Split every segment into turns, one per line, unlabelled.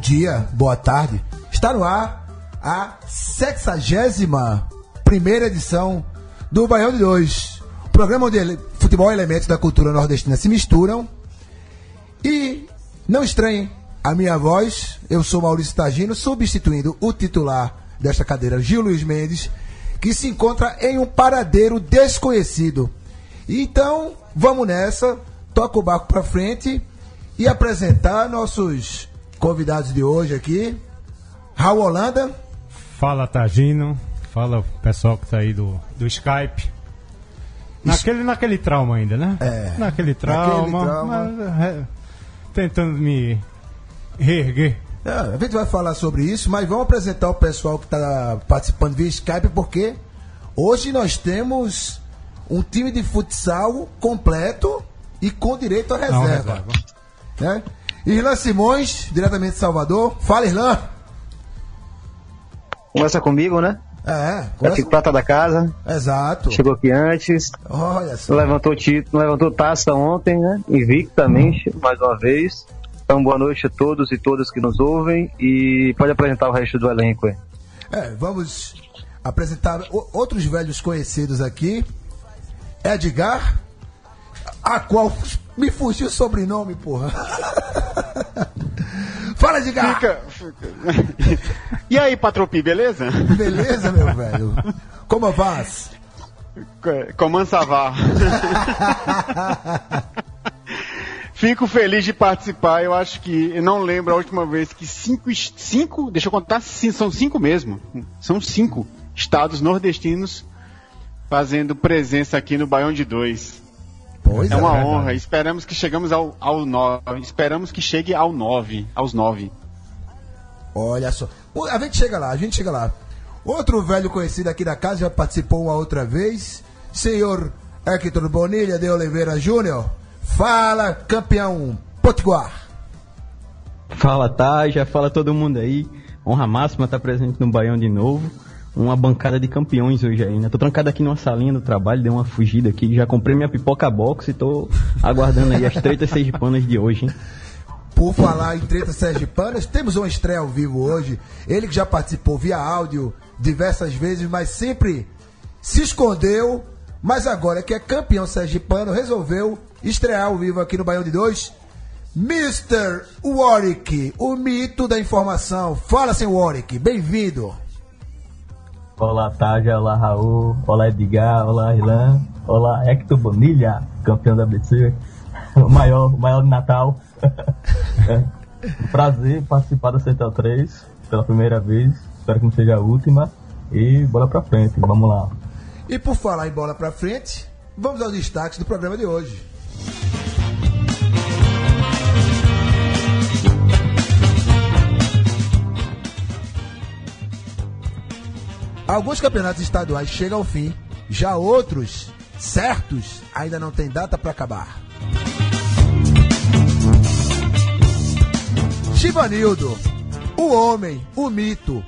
Dia, boa tarde. Está no ar a 61 primeira edição do Baião de Dois. Programa onde futebol e elementos da cultura nordestina se misturam. E não estranhem a minha voz, eu sou Maurício Tagino, substituindo o titular desta cadeira, Gil Luiz Mendes, que se encontra em um paradeiro desconhecido. Então, vamos nessa, toca o barco pra frente e apresentar nossos convidados de hoje aqui. Raul Holanda,
Fala Tagino, fala pessoal que tá aí do, do Skype. Naquele, naquele trauma ainda, né?
É,
Naquele trauma.
trauma.
mas, é, tentando me reerguer.
É, a gente vai falar sobre isso, mas vamos apresentar o pessoal que está participando via Skype, porque hoje nós temos um time de futsal completo e com direito à
Não,
reserva.
reserva.
Né? Irlan Simões, diretamente de Salvador. Fala, Irlan.
Começa comigo, né?
É, conversa-
prata da casa.
exato.
Chegou aqui antes.
Olha só.
Levantou título, levantou taça ontem, né? Invictamente, mais uma vez. Então, boa noite a todos e todas que nos ouvem. E pode apresentar o resto do elenco aí.
É, vamos apresentar outros velhos conhecidos aqui. Edgar, a qual me fugiu o sobrenome, porra. Fala, Edgar.
Fica, fica. E aí, Patropi, beleza?
Beleza, meu velho? Como vas?
Comando Savar. Fico feliz de participar. Eu acho que. Eu não lembro a última vez que cinco. Cinco. Deixa eu contar. sim, São cinco mesmo. São cinco estados nordestinos fazendo presença aqui no Baião de Dois.
Pois
É uma
verdade.
honra. Esperamos que chegamos ao, ao nove. Esperamos que chegue ao nove. Aos nove.
Olha só. A gente chega lá, a gente chega lá. Outro velho conhecido aqui da casa já participou uma outra vez. Senhor Hector Bonilha de Oliveira Júnior. Fala, campeão Potiguar.
Fala Taja, fala todo mundo aí. Honra máxima estar presente no Baião de novo. Uma bancada de campeões hoje aí, né? Tô trancado aqui numa salinha do trabalho, dei uma fugida aqui. Já comprei minha pipoca box e tô aguardando aí as tretas sergipanas de hoje, hein?
Por falar em treta sergipanas, temos uma estreia ao vivo hoje. Ele que já participou via áudio diversas vezes, mas sempre se escondeu. Mas agora que é campeão sergipano, resolveu estrear ao vivo aqui no Baião de Dois. Mr. Warwick, o mito da informação. Fala, sem Warwick, bem-vindo.
Olá Taja, olá Raul, olá Edgar, olá Ilan, olá Hector Bonilha, campeão da ABC, o maior, o maior de Natal. É prazer participar da Central 3 pela primeira vez, espero que não seja a última. E bola pra frente, vamos lá.
E por falar em bola pra frente, vamos aos destaques do programa de hoje. Alguns campeonatos estaduais chegam ao fim, já outros, certos, ainda não tem data para acabar. Chivanildo, o homem, o mito,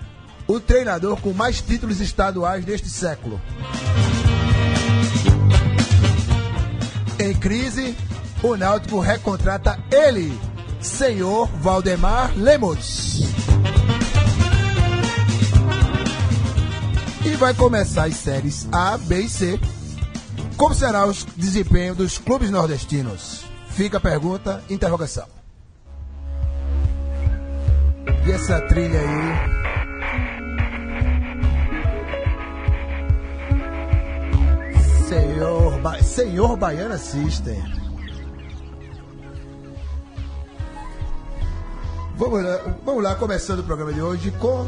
o treinador com mais títulos estaduais deste século. Em crise, o Náutico recontrata ele, senhor Valdemar Lemos. E vai começar as séries A, B e C. Como será o desempenho dos clubes nordestinos? Fica a pergunta, interrogação. E essa trilha aí. Senhor, ba... Senhor Baiana System. Vamos lá, vamos lá, começando o programa de hoje com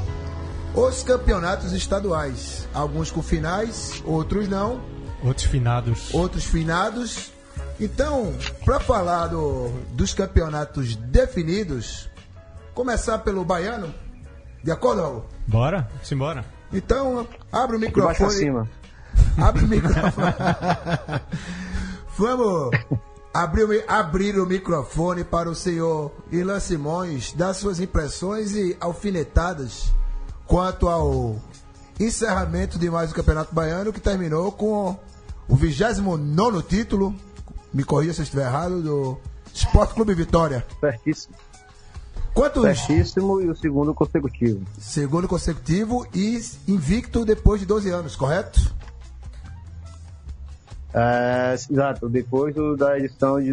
os campeonatos estaduais. Alguns com finais, outros não,
Outros finados.
outros finados. Então, para falar do- dos campeonatos definidos, começar pelo baiano, de acordo? Raul?
Bora? Simbora.
Então, abre o microfone.
cima.
Abre o microfone. Vamos abrir abrir o microfone para o senhor Ilan Simões dar suas impressões e alfinetadas quanto ao encerramento de mais um Campeonato Baiano que terminou com o 29 título, me corrija se eu estiver errado, do Esporte Clube Vitória.
Pertíssimo.
Quantos?
Pertíssimo e o segundo consecutivo.
Segundo consecutivo e invicto depois de 12 anos, correto?
É, exato, depois do- da edição de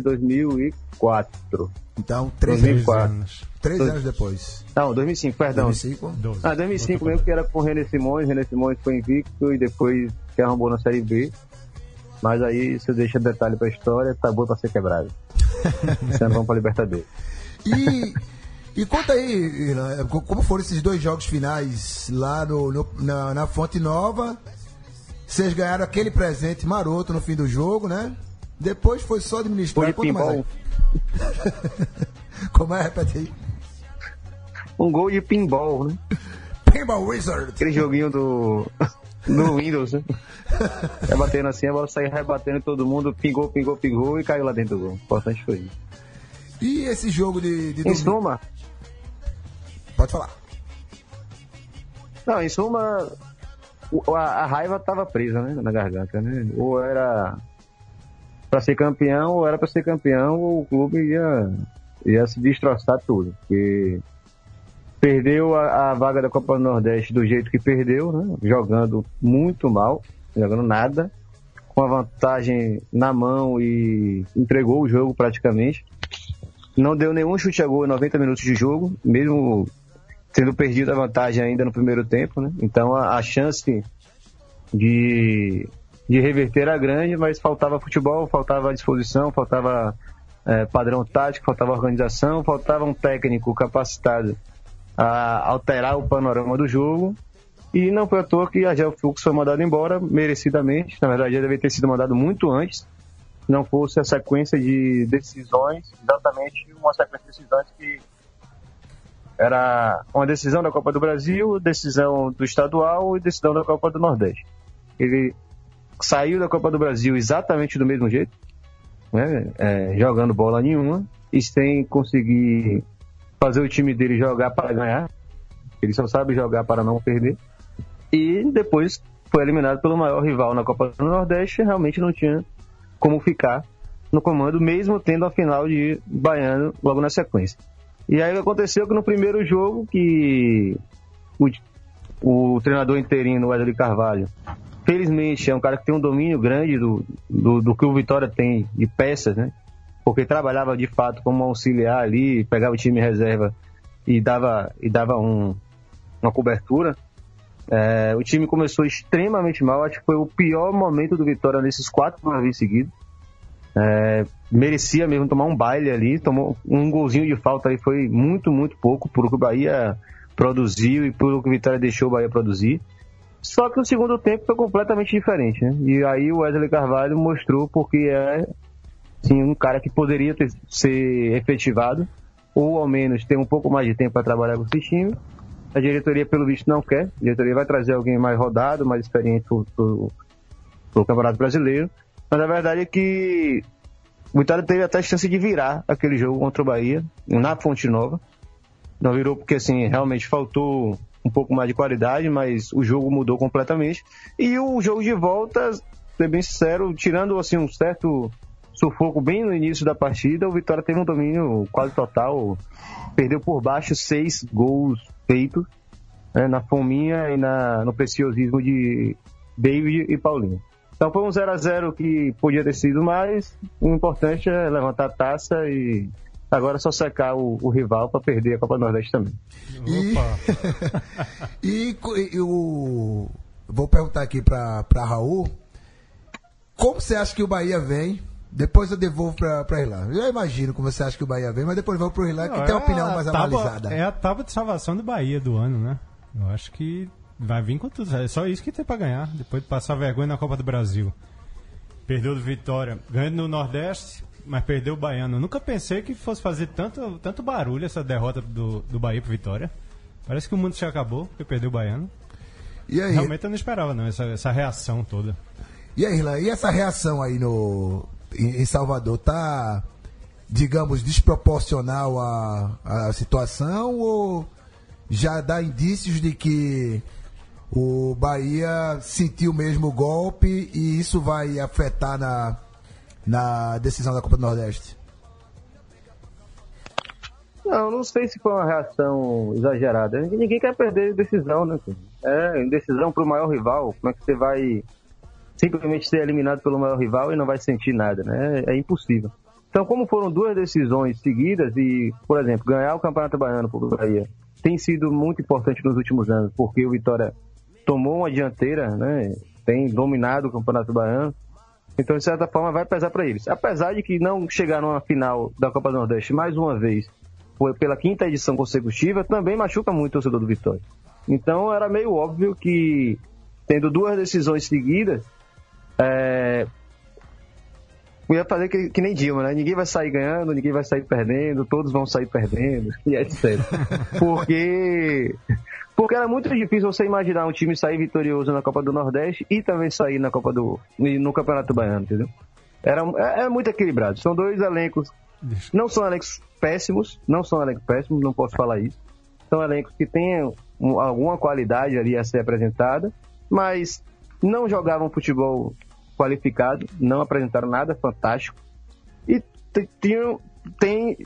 2004.
Então, três,
2004.
anos.
três anos depois.
Não, 2005, perdão.
2005.
Doze.
Ah, 2005 mesmo, que era com o René Simões. René Simões foi invicto e depois se arrombou na Série B. Mas aí você deixa detalhe pra história, tá bom pra ser quebrado. Ano vamos pra Libertadores.
E, e conta aí, como foram esses dois jogos finais lá no, no- na, na Fonte Nova? Vocês ganharam aquele presente maroto no fim do jogo, né? Depois foi só
Foi
administrar.
de
Conta mais. Como é? Repete aí.
um gol de pinball, né?
Pinball Wizard.
Aquele joguinho do, do Windows, né? Rebatendo assim, a bola saiu rebatendo todo mundo, pingou, pingou, pingou e caiu lá dentro do gol. Importante foi isso.
E esse jogo de, de
Em suma,
Pode falar.
Não, em suma, a, a raiva tava presa, né, na garganta, né? Ou era pra ser campeão, ou era pra ser campeão, ou o clube ia, ia se destroçar tudo. Porque perdeu a, a vaga da Copa do Nordeste do jeito que perdeu, né? Jogando muito mal, jogando nada, com a vantagem na mão e entregou o jogo praticamente. Não deu nenhum chute a gol em 90 minutos de jogo, mesmo tendo perdido a vantagem ainda no primeiro tempo, né? Então a, a chance de, de reverter era grande, mas faltava futebol, faltava disposição, faltava eh, padrão tático, faltava organização, faltava um técnico capacitado a alterar o panorama do jogo. E não foi à toa que a Gel Fux foi mandado embora, merecidamente. Na verdade, ele deveria ter sido mandado muito antes, se não fosse a sequência de decisões, exatamente uma sequência de decisões que era uma decisão da Copa do Brasil, decisão do estadual e decisão da Copa do Nordeste. Ele saiu da Copa do Brasil exatamente do mesmo jeito, né? É, jogando bola nenhuma e sem conseguir fazer o time dele jogar para ganhar. Ele só sabe jogar para não perder. E depois foi eliminado pelo maior rival na Copa do Nordeste. Realmente não tinha como ficar no comando, mesmo tendo a final de Baiano logo na sequência. E aí aconteceu que no primeiro jogo que o, o treinador interino, Wesley Carvalho, felizmente é um cara que tem um domínio grande do, do, do que o Vitória tem de peças, né? Porque trabalhava de fato como auxiliar ali, pegava o time reserva e dava, e dava um, uma cobertura. É, o time começou extremamente mal, acho que foi o pior momento do Vitória nesses quatro jogos seguidos. É, merecia mesmo tomar um baile ali, tomou um golzinho de falta aí, foi muito, muito pouco por o que o Bahia produziu e por o que o Vitória deixou o Bahia produzir. Só que o segundo tempo foi completamente diferente, né? E aí o Wesley Carvalho mostrou porque é sim, um cara que poderia ter, ser efetivado, ou ao menos ter um pouco mais de tempo para trabalhar com esse time. A diretoria, pelo visto, não quer. A diretoria vai trazer alguém mais rodado, mais experiente para o Campeonato Brasileiro. Mas a verdade é que o Vitória teve até a chance de virar aquele jogo contra o Bahia, na Fonte Nova. Não virou porque, assim, realmente faltou um pouco mais de qualidade, mas o jogo mudou completamente. E o jogo de volta, ser bem sincero, tirando, assim, um certo sufoco bem no início da partida, o Vitória teve um domínio quase total. Perdeu por baixo seis gols feitos né, na fominha e na, no preciosismo de David e Paulinho. Então foi um 0 a 0 que podia ter sido mais. O importante é levantar a taça e Agora é só secar o, o rival para perder a Copa do Nordeste também.
E,
Opa.
e, e o. Vou perguntar aqui pra, pra Raul. Como você acha que o Bahia vem? Depois eu devolvo pra, pra Irlanda. Eu já imagino como você acha que o Bahia vem, mas depois eu vou pro Irlanda que
Não,
tem uma
é
opinião mais
tábua-
analisada.
É a tábua de salvação do Bahia do ano, né? Eu acho que vai vir com tudo. É só isso que tem pra ganhar. Depois de passar vergonha na Copa do Brasil. Perdeu do Vitória, ganhou no Nordeste, mas perdeu o Baiano. Eu nunca pensei que fosse fazer tanto, tanto barulho essa derrota do, do Bahia pro Vitória. Parece que o mundo já acabou, porque perdeu o Baiano.
E aí,
Realmente eu não esperava, não, essa, essa reação toda.
e aí, Irlanda, e essa reação aí no, em, em Salvador tá, digamos, desproporcional à, à situação ou já dá indícios de que o Bahia sentiu mesmo o golpe e isso vai afetar na, na decisão da Copa do Nordeste?
Não, não sei se foi uma reação exagerada. Ninguém quer perder decisão, né? É, decisão pro maior rival. Como é que você vai simplesmente ser eliminado pelo maior rival e não vai sentir nada, né? É, é impossível. Então, como foram duas decisões seguidas e, por exemplo, ganhar o Campeonato Baiano pro Bahia tem sido muito importante nos últimos anos, porque o Vitória tomou uma dianteira, né? Tem dominado o Campeonato Baiano. Então, de certa forma, vai pesar para eles. Apesar de que não chegaram à final da Copa do Nordeste mais uma vez, pela quinta edição consecutiva, também machuca muito o torcedor do Vitória. Então, era meio óbvio que, tendo duas decisões seguidas, é... ia fazer que, que nem Dilma, né? Ninguém vai sair ganhando, ninguém vai sair perdendo, todos vão sair perdendo, e etc. Porque porque era muito difícil você imaginar um time sair vitorioso na Copa do Nordeste e também sair na Copa do no Campeonato Baiano, entendeu? Era, é, muito equilibrado. São dois elencos, não são elencos péssimos, não são elencos péssimos, não posso falar isso. São elencos que têm um- alguma qualidade ali a ser apresentada, mas não jogavam futebol qualificado, não apresentaram nada fantástico e tinham, tem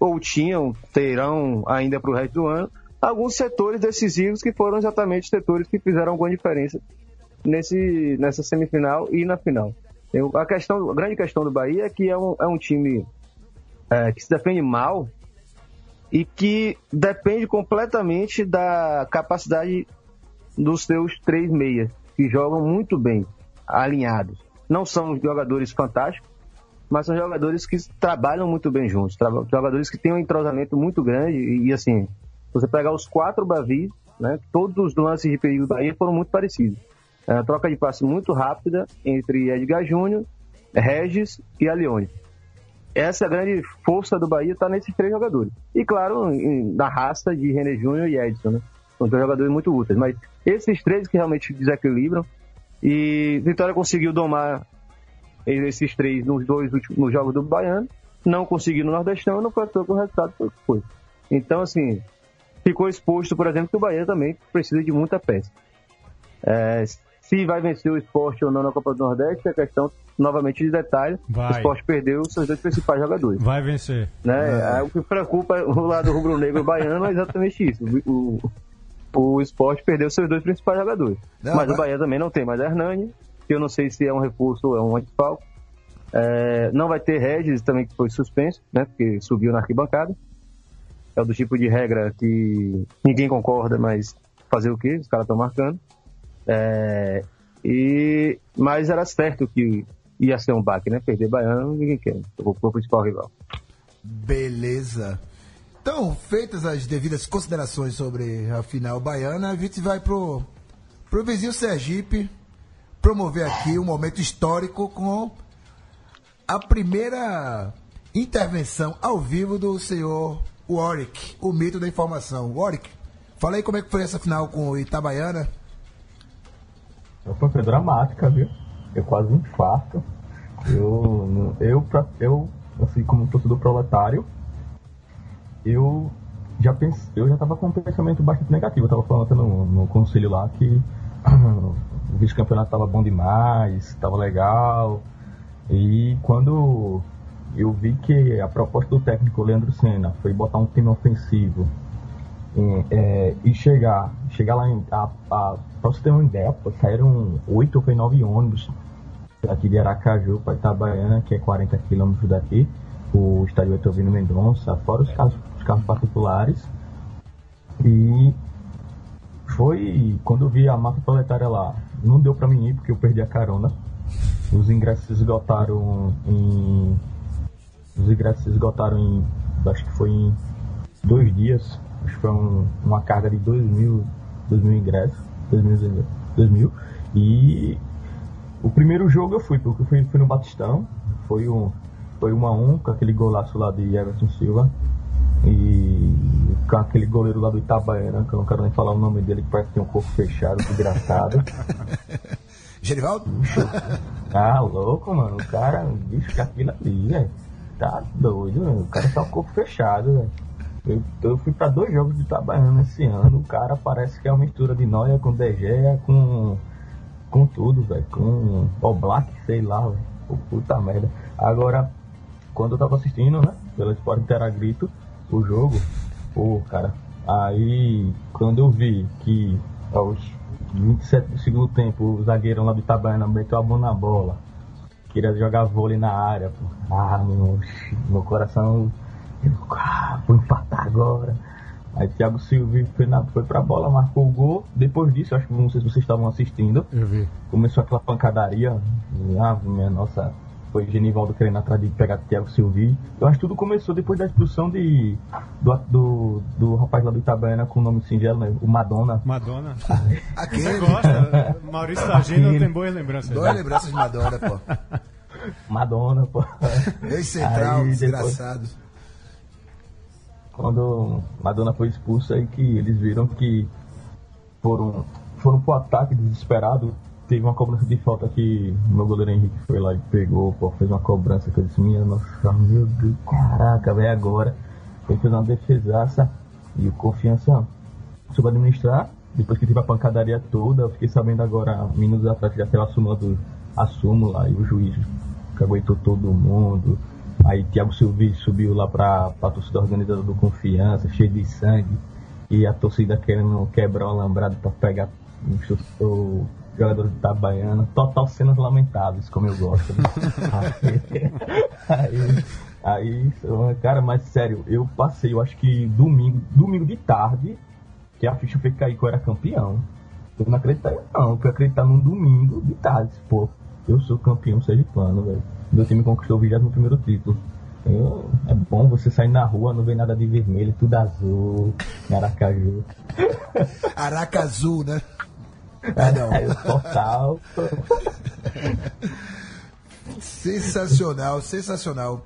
ou tinham, terão ainda para o resto do ano, alguns setores decisivos que foram exatamente os setores que fizeram alguma diferença nesse, nessa semifinal e na final. Eu- a, questão, a grande questão do Bahia é que é um, é um time é, que se defende mal e que depende completamente da capacidade dos seus três meias, que jogam muito bem, alinhados. Não são jogadores fantásticos, mas são jogadores que trabalham muito bem juntos, jogadores que têm um entrosamento muito grande e, assim, você pegar os quatro Bavis, né, todos os lances de perigo do Bahia foram muito parecidos. É troca de passe muito rápida entre Edgar Júnior, Regis e Alione. Essa grande força do Bahia está nesses três jogadores. E claro, na raça de René Júnior e Edson, né? São dois jogadores muito úteis. Mas esses três que realmente desequilibram. E Vitória conseguiu domar esses três nos dois últimos jogos do Baiano. Não conseguiu no Nordestão, não foi que o resultado que foi. Então, assim, ficou exposto, por exemplo, que o Bahia também precisa de muita peça. É, se vai vencer o esporte ou não na Copa do Nordeste, é questão novamente de detalhe.
Vai.
O esporte perdeu os seus dois principais jogadores.
Vai vencer.
Né? Aí O que preocupa o lado rubro-negro baiano é exatamente isso. O, o, esporte perdeu seus dois principais jogadores.
Não,
Mas
vai-
o Bahia também não tem mais Hernani, que eu não sei se é um reforço ou é um desfalque. É, não vai ter Regis também, que foi suspenso, né? Porque subiu na arquibancada. É o do tipo de regra que ninguém concorda, mas fazer o quê? Os caras estão marcando. É, e, mas era certo que ia ser um baque, né? Perder Baiano, ninguém quer. O, principal rival.
Beleza. Então, feitas as devidas considerações sobre a final baiana, a gente vai pro, pro vizinho Sergipe promover aqui um momento histórico com a primeira intervenção ao vivo do senhor Warwick, o mito da informação. Warwick, fala aí como é que foi essa final com o Itabaiana.
Foi, foi dramática, viu? Eu quase um infarto. Eu, eu, eu, assim, como torcedor proletário, eu já pensei, eu já tava com um pensamento bastante negativo. Eu tava falando no, no conselho lá que o vice-campeonato tava bom demais, tava legal. E quando eu vi que a proposta do técnico Leandro Senna foi botar um time ofensivo é, é, e chegar, chegar lá em. A, a, pra você ter uma ideia, saíram oito ou nove ônibus daqui de Aracaju para Itabaiana, que é 40 quilômetros daqui, o estádio Etovino Mendonça, fora os carros, os carros particulares. E foi quando eu vi a massa proletária lá. Não deu pra mim ir porque eu perdi a carona. Os ingressos esgotaram em. Os ingressos esgotaram em. Acho que foi em dois dias. Acho que foi um- uma carga de 2 mil, dois mil ingressos. 2 mil, dois mil. E o primeiro jogo eu fui, porque eu fui, fui no Batistão. Foi um, foi um a um com aquele golaço lá de Everton Silva. E com aquele goleiro lá do Itabaiana, que eu não quero nem falar o nome dele, que parece que tem um corpo fechado, que engraçado.
Gerivaldo?
Tá louco, mano. O cara, bicho, que aquilo ali, velho. Tá doido, velho. O cara tá o corpo fechado, velho. Eu, eu fui pra dois jogos de Itabaiana esse ano. O cara parece que é uma mistura de Noia com Gea, com. com tudo, velho. Com o Black, sei lá, velho. Puta merda. Agora, quando eu tava assistindo, né? Pela Sport Interagrito, o jogo, pô, cara. Aí, quando eu vi que aos 27 do segundo tempo, o zagueirão lá do Itabaiana meteu a mão na bola, queria jogar vôlei na área, pô. Ah, meu, meu coração, eu, ah, vou empatar agora. Aí Thiago Silva foi, na, foi pra bola, marcou o gol. Depois disso, acho que não sei se vocês estavam assistindo,
Eu vi.
começou aquela pancadaria. Ah, minha nossa, foi Genivaldo querendo atrás de pegar Thiago Silvi. Eu acho que tudo começou depois da expulsão de, do, do, do rapaz lá do Itabaiana com o nome singelo, né? O Madonna.
Madonna.
Aquele.
Você gosta? Maurício Tagino tem boas lembranças.
Boas lembranças de Madonna, pô.
Madonna, pô.
Ex-central,
Aí, depois-
desgraçado.
quando Madonna foi expulsa aí que eles viram que foram foram pro ataque desesperado teve uma cobrança de falta que meu goleiro Henrique foi lá e pegou pô, fez uma cobrança que eu disse minha nossa meu Deus caraca velho agora. Ele fez uma defesaça e o confiança soube administrar. Depois que teve a pancadaria toda eu fiquei sabendo agora minutos atrás já teve a súmula do a súmula e o juiz que aguentou todo mundo. Aí Thiago Silvi subiu lá pra, pra torcida organizada do Confiança, cheio de sangue. E a torcida querendo quebrar o alambrado pra pegar chu- o jogador de Itabaiana. Total cenas lamentáveis, como eu gosto. né? aí, aí, aí, cara, mas sério, eu passei, eu acho que domingo, domingo de tarde, que a ficha foi cair que eu era campeão. Eu não acreditava, não, que eu acreditar num domingo de tarde. Pô, eu sou campeão sergipano, velho. Meu time conquistou o 21 título. Eu- é bom você sair na rua, não vê nada de vermelho, tudo azul, Aracaju.
Araca Azul, né? Ah, não.
Aí o.
Sensacional, sensacional.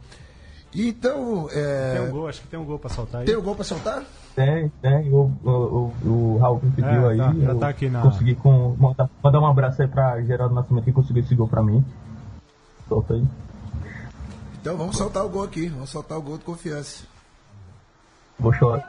Então, é,
Tem um gol, acho que tem um gol pra soltar aí.
tem o gol pra soltar?
Tem, tem. O, o, o, o Raul me pediu
É,
aí.
tá, já
eu
tá aqui na-
Consegui com, mandar, mandar um abraço aí pra Geraldo Nascimento que conseguiu esse gol pra mim. Solta aí.
Então vamos soltar o gol aqui. Vamos soltar o gol de confiança.
Vou chorar.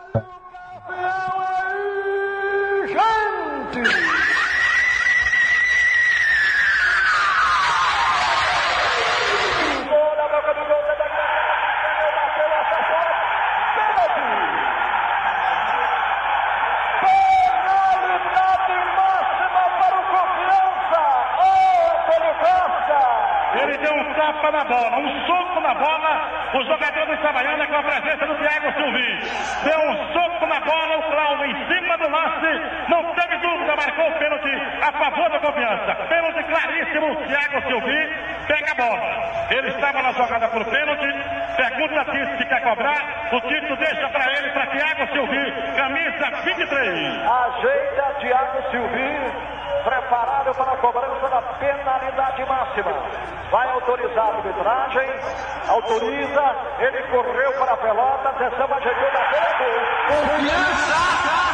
Ele deu um tapa na bola, um soco na bola. O jogador do Itabaiana com a presença do Thiago Silvi. Deu um soco na bola, o Cláudio em cima do lance. Não teve dúvida, marcou o pênalti a favor da confiança. Pênalti claríssimo, Thiago Silvi pega a bola. Ele estava na jogada por pênalti. Pergunta se quer cobrar. O Tito deixa para ele, para Thiago Silvi, camisa 23.
Ajeita Thiago Silvi, preparado para a cobrança da penalidade máxima. Vai autorizar a arbitragem, autoriza, ele correu para a pelota, atenção, ajeitou da frente. Thiago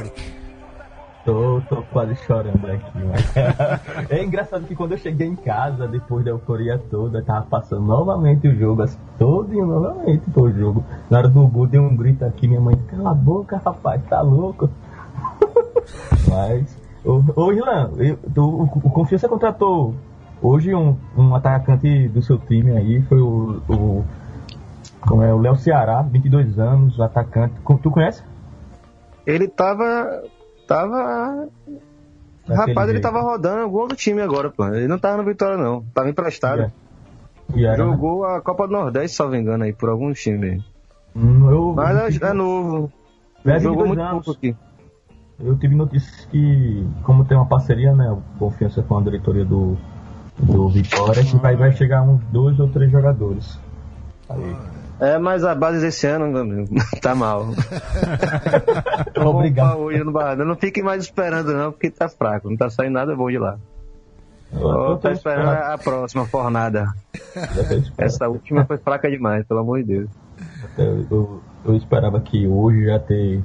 Oric?
Tô, tô quase chorando aqui. É engraçado que quando eu cheguei em casa, depois da euforia toda, tava passando novamente o jogo, assim, todinho novamente pô, o jogo. Na hora do gol, deu um grito aqui, minha mãe, cala a boca, rapaz, tá louco? mas, ô, ô tu- o, o Confiança contratou hoje um, um atacante do seu time aí, foi o, o como é, o Léo Ceará, 22 anos, atacante. Tu conhece?
Ele tava. Tava.
Daquele
Rapaz, ele
jeito.
tava rodando algum outro time agora, pô. Ele não tava no Vitória, não. Tava emprestado.
Era, né?
Jogou a Copa do Nordeste, se não me engano, aí, por algum time aí.
Hum, eu,
Mas
eu,
é, é novo.
É,
Jogou
22
muito
anos.
pouco aqui.
eu tive notícias que, como tem uma parceria, né, confiança com a diretoria do, do Vitória, que vai, vai chegar uns dois ou três jogadores. Aí.
É, mas a base desse ano, tá mal.
Obrigado.
Hoje no Barradão. Não fiquem mais esperando, não, porque tá fraco. Não tá saindo nada bom de lá.
Eu
Tô, esperando a próxima fornada. Essa última foi fraca demais, pelo amor de Deus.
Eu, eu, eu esperava que hoje já ter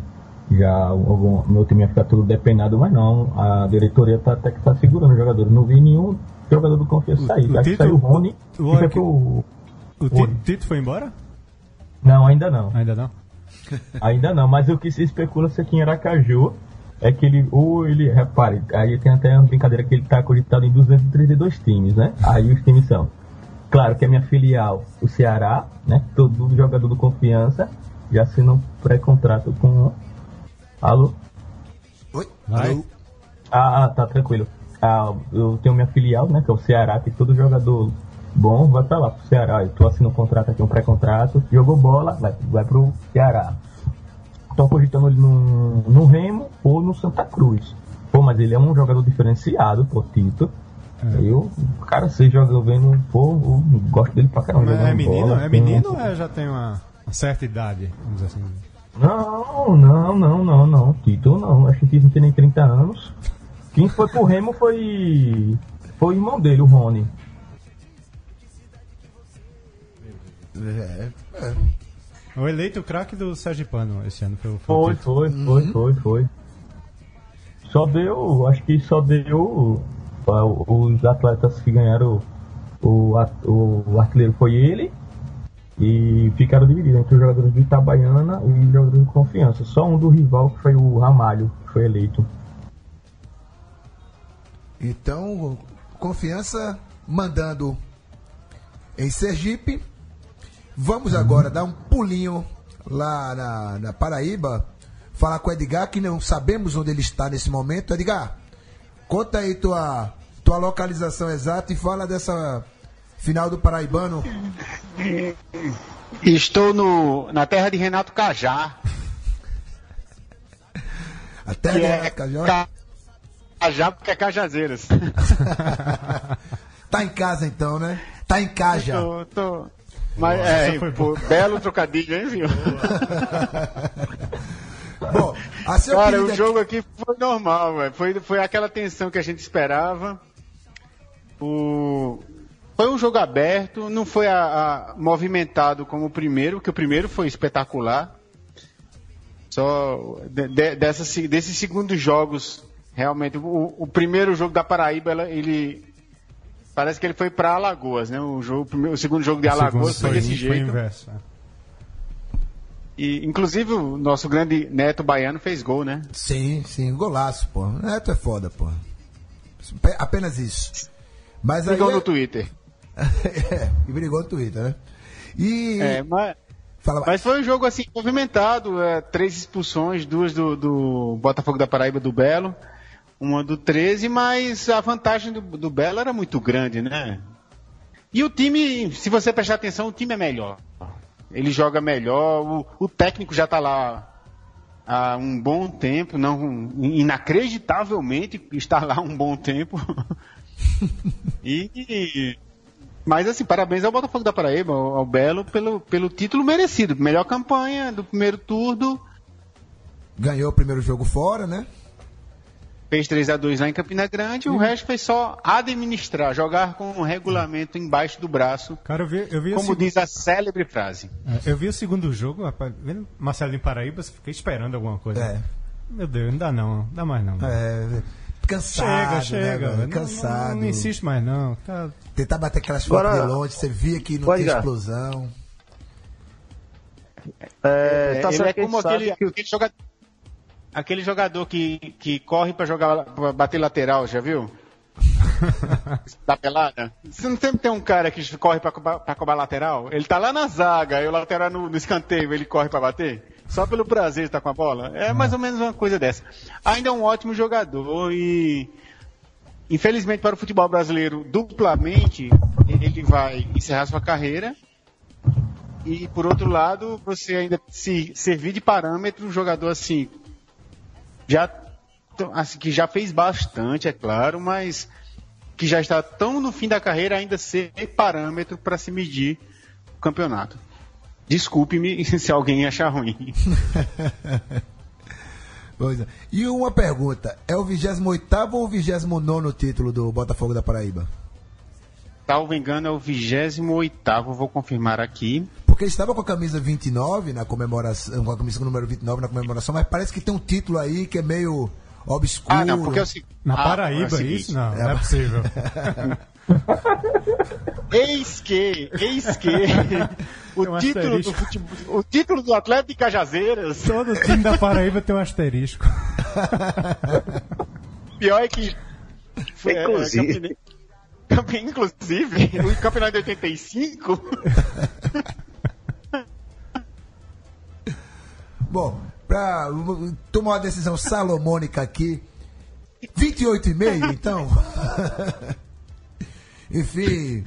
já algum, meu time ia ficar tudo depenado, mas não. A diretoria tá, até que tá segurando os jogadores. Não vi nenhum jogador do confiança sair.
o
Acho que
Tito-
saiu o Rony
o-
foi
o-
pro.
O Ti- Tito foi embora?
Não, ainda não.
Ainda não?
Ainda não, mas o que se especula se aqui em Aracaju é que ele, ou ele, repare, aí tem até uma brincadeira que ele está cogitado em 232 times, né? Aí os times são, claro que a minha filial, o Ceará, né? Todo jogador do Confiança já assina um pré-contrato com. Alô?
Oi?
Vai.
Alô?
Ah, ah, tá tranquilo. Ah, eu tenho minha filial, né? Que é o Ceará, que todo jogador bom vai pra lá, pro Ceará. Eu tô assinando um contrato aqui, um pré-contrato. Jogou bola, vai, vai pro Ceará. Estão cogitando ele no, no Remo ou no Santa Cruz. Pô, mas ele é um jogador diferenciado, pô, Tito. Eu, cara, você joga vendo, pô, eu gosto dele pra caramba.
É menino?
bola,
é menino ou é- já tem uma, uma certa idade? Vamos dizer assim.
Não, não, não, não, não. Tito não. Acho que Tito não tem nem 30 anos. Quem foi pro Remo foi. Foi o irmão dele, o Rony.
É,
O eleito craque do Sergipano esse ano foi o
Foi, foi, foi, foi, foi. Só deu, acho que só deu ah, os atletas que ganharam o, a- o artilheiro foi ele e ficaram divididos entre os jogadores do Itabaiana e os jogadores de confiança. Só um do rival que foi o Ramalho, que foi eleito.
Então, confiança mandando em Sergipe. Vamos agora dar um pulinho lá na, na Paraíba, falar com o Edgar, que não sabemos onde ele está nesse momento. Edgar, conta aí tua, tua localização exata e fala dessa final do Paraibano.
Estou no, na terra de Renato Cajá.
Até
Que
é,
é
Cajó.
Ca- Cajá porque é Cajazeiras.
Tá em casa então, né? Tá em casa.
Tô, tô. Mas,
Nossa,
é,
foi
pô, belo trocadilho, hein, viu?
Bom,
Cara, o jogo aqui foi normal, velho. Foi, foi aquela tensão que a gente esperava. O... Foi um jogo aberto, não foi a- a- movimentado como o primeiro, que o primeiro foi espetacular. Só de- de- dessa, desses segundos jogos, realmente, o, o primeiro jogo da Paraíba, ela- ele. Parece que ele foi para Alagoas, né? O, jogo, o primeiro- o segundo jogo de Alagoas foi desse
Foi
jeito.
inverso. é.
E, inclusive, o nosso grande neto baiano fez gol, né?
Sim, sim, golaço, pô. Neto é foda, pô. Pe- Apenas isso. Mas aí.
Brigou
é-
no Twitter.
é, e brigou no Twitter, né? E.
É, mas,
Fala,
mas foi um jogo assim, movimentado. é, três expulsões, duas do, do Botafogo da Paraíba do Belo, uma do 13, mas a vantagem do, do Belo era muito grande, né? E o time, se você prestar atenção, o time é melhor. Ele joga melhor, o, o técnico já está lá há um bom tempo, não inacreditavelmente está lá há um bom tempo. e, mas assim, parabéns ao Botafogo da Paraíba, ao, ao Belo, pelo, pelo título merecido. Melhor campanha do primeiro turno,
ganhou o primeiro jogo fora, né?
Fez 3 a 2 lá em Campina Grande, o resto foi só administrar, jogar com o regulamento embaixo do braço,
Cara, eu vi, eu vi o
como diz a célebre frase.
É, Eu vi o segundo jogo, rapaz, vendo Marcelinho Paraíba, fiquei esperando alguma coisa.
É.
Meu Deus, não dá não, não dá mais não.
É, cansado,
chega, chega.
né, velho?
Não-
Cansado.
Não, não insiste mais não. Tá,
Tentar bater aquelas fotos de longe, você via que não
ligar.
explosão.
É, tá certo
é
que a
como aquele,
que
aquele jogador, aquele jogador que, que corre pra jogar pra bater lateral, já viu? da pelada. Você não sempre tem um cara que corre pra, cobrar- pra cobrar lateral? Ele tá lá na zaga, e o lateral no, no escanteio, ele corre pra bater? Só pelo prazer de estar com a bola? É mais ou menos uma coisa dessa. Ainda é um ótimo jogador e infelizmente para o futebol brasileiro, duplamente, ele vai encerrar sua carreira. E por outro lado, você ainda se servir de parâmetro um jogador assim, já assim, que já fez bastante, é claro, mas que já está tão no fim da carreira ainda ser parâmetro para se medir o campeonato. Desculpe-me se alguém achar ruim.
Pois é. E uma pergunta: é o 28 ou o 29 título do Botafogo da Paraíba?
Salvo engano, é o 28 vou confirmar aqui.
Porque ele estava com a camisa 29 na comemoração, com a camisa número 29 na comemoração, mas parece que tem um título aí que é meio obscuro.
Ah, não, porque é o seguinte.
na
Ah,
Paraíba,
é o seguinte.
isso? Não,
É,
não é possível.
Eis que, eis que o,
um
título do futebol, o título do Atlético de Cajazeiras,
Todo time da Paraíba tem um asterisco.
pior é que foi, é,
Inclusive.
campe- inclusive, o campeonato de 85
Bom, pra tomar uma decisão salomônica aqui, 28,5 então? Enfim,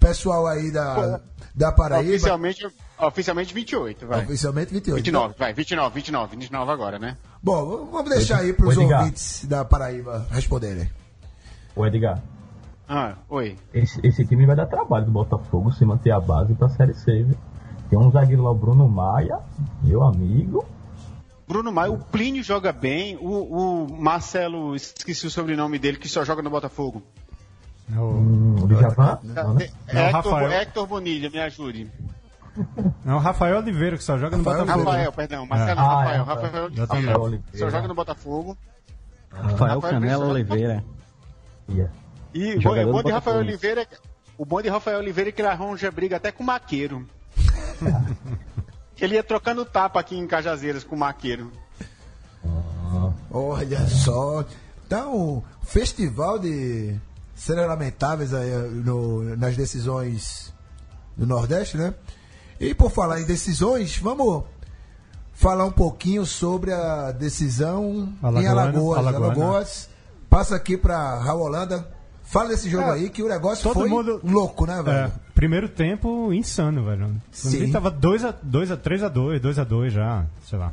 pessoal aí da, da Paraíba,
oficialmente, oficialmente 28, vai.
oficialmente 28.
29, vai, 29, 29, 29 agora, né?
Bom, vamos deixar aí para os ouvintes da Paraíba responderem.
Ô Edgar,
Ah, oi.
esse, esse time vai dar trabalho do Botafogo se manter a base pra Série C, viu? Tem um zagueiro lá, o Bruno Maia, meu amigo.
Bruno Maia, o Plínio joga bem, o, o Marcelo, esqueci o sobrenome dele, que só joga no Botafogo.
É o,
Hum, o Djavan, não, né?
É,
Não,
Hector. Hector Bonilha, me ajude.
é o Rafael Oliveira, que só joga no
Rafael
Botafogo.
Rafael, perdão, Marcelo
Ah,
Rafael,
é,
Rafael,
Rafael.
Rafael,
Rafael
Oliveira.
só joga no Botafogo.
Rafael
Rafael
Canela
Oliveira.
Yeah.
E o bom
do
de Rafael. Oliveira, o bom de Rafael Oliveira é que ele arranja briga até com o Maqueiro. ele ia trocando tapa aqui em Cajazeiras com o Maqueiro.
Olha só. Então, festival de cenas lamentáveis aí no- nas decisões do Nordeste, né? E por falar em decisões, vamos falar um pouquinho sobre a decisão em Alagoas.
Alagoana.
Alagoas. Passa aqui para Raul Holanda. Fala desse jogo
É,
aí, que o negócio
todo
foi
mundo-
louco, né,
É,
velho?
Primeiro tempo insano, velho.
Sim.
Tava 2 a 2 a 3 a 2, 2 a 2 já, sei lá.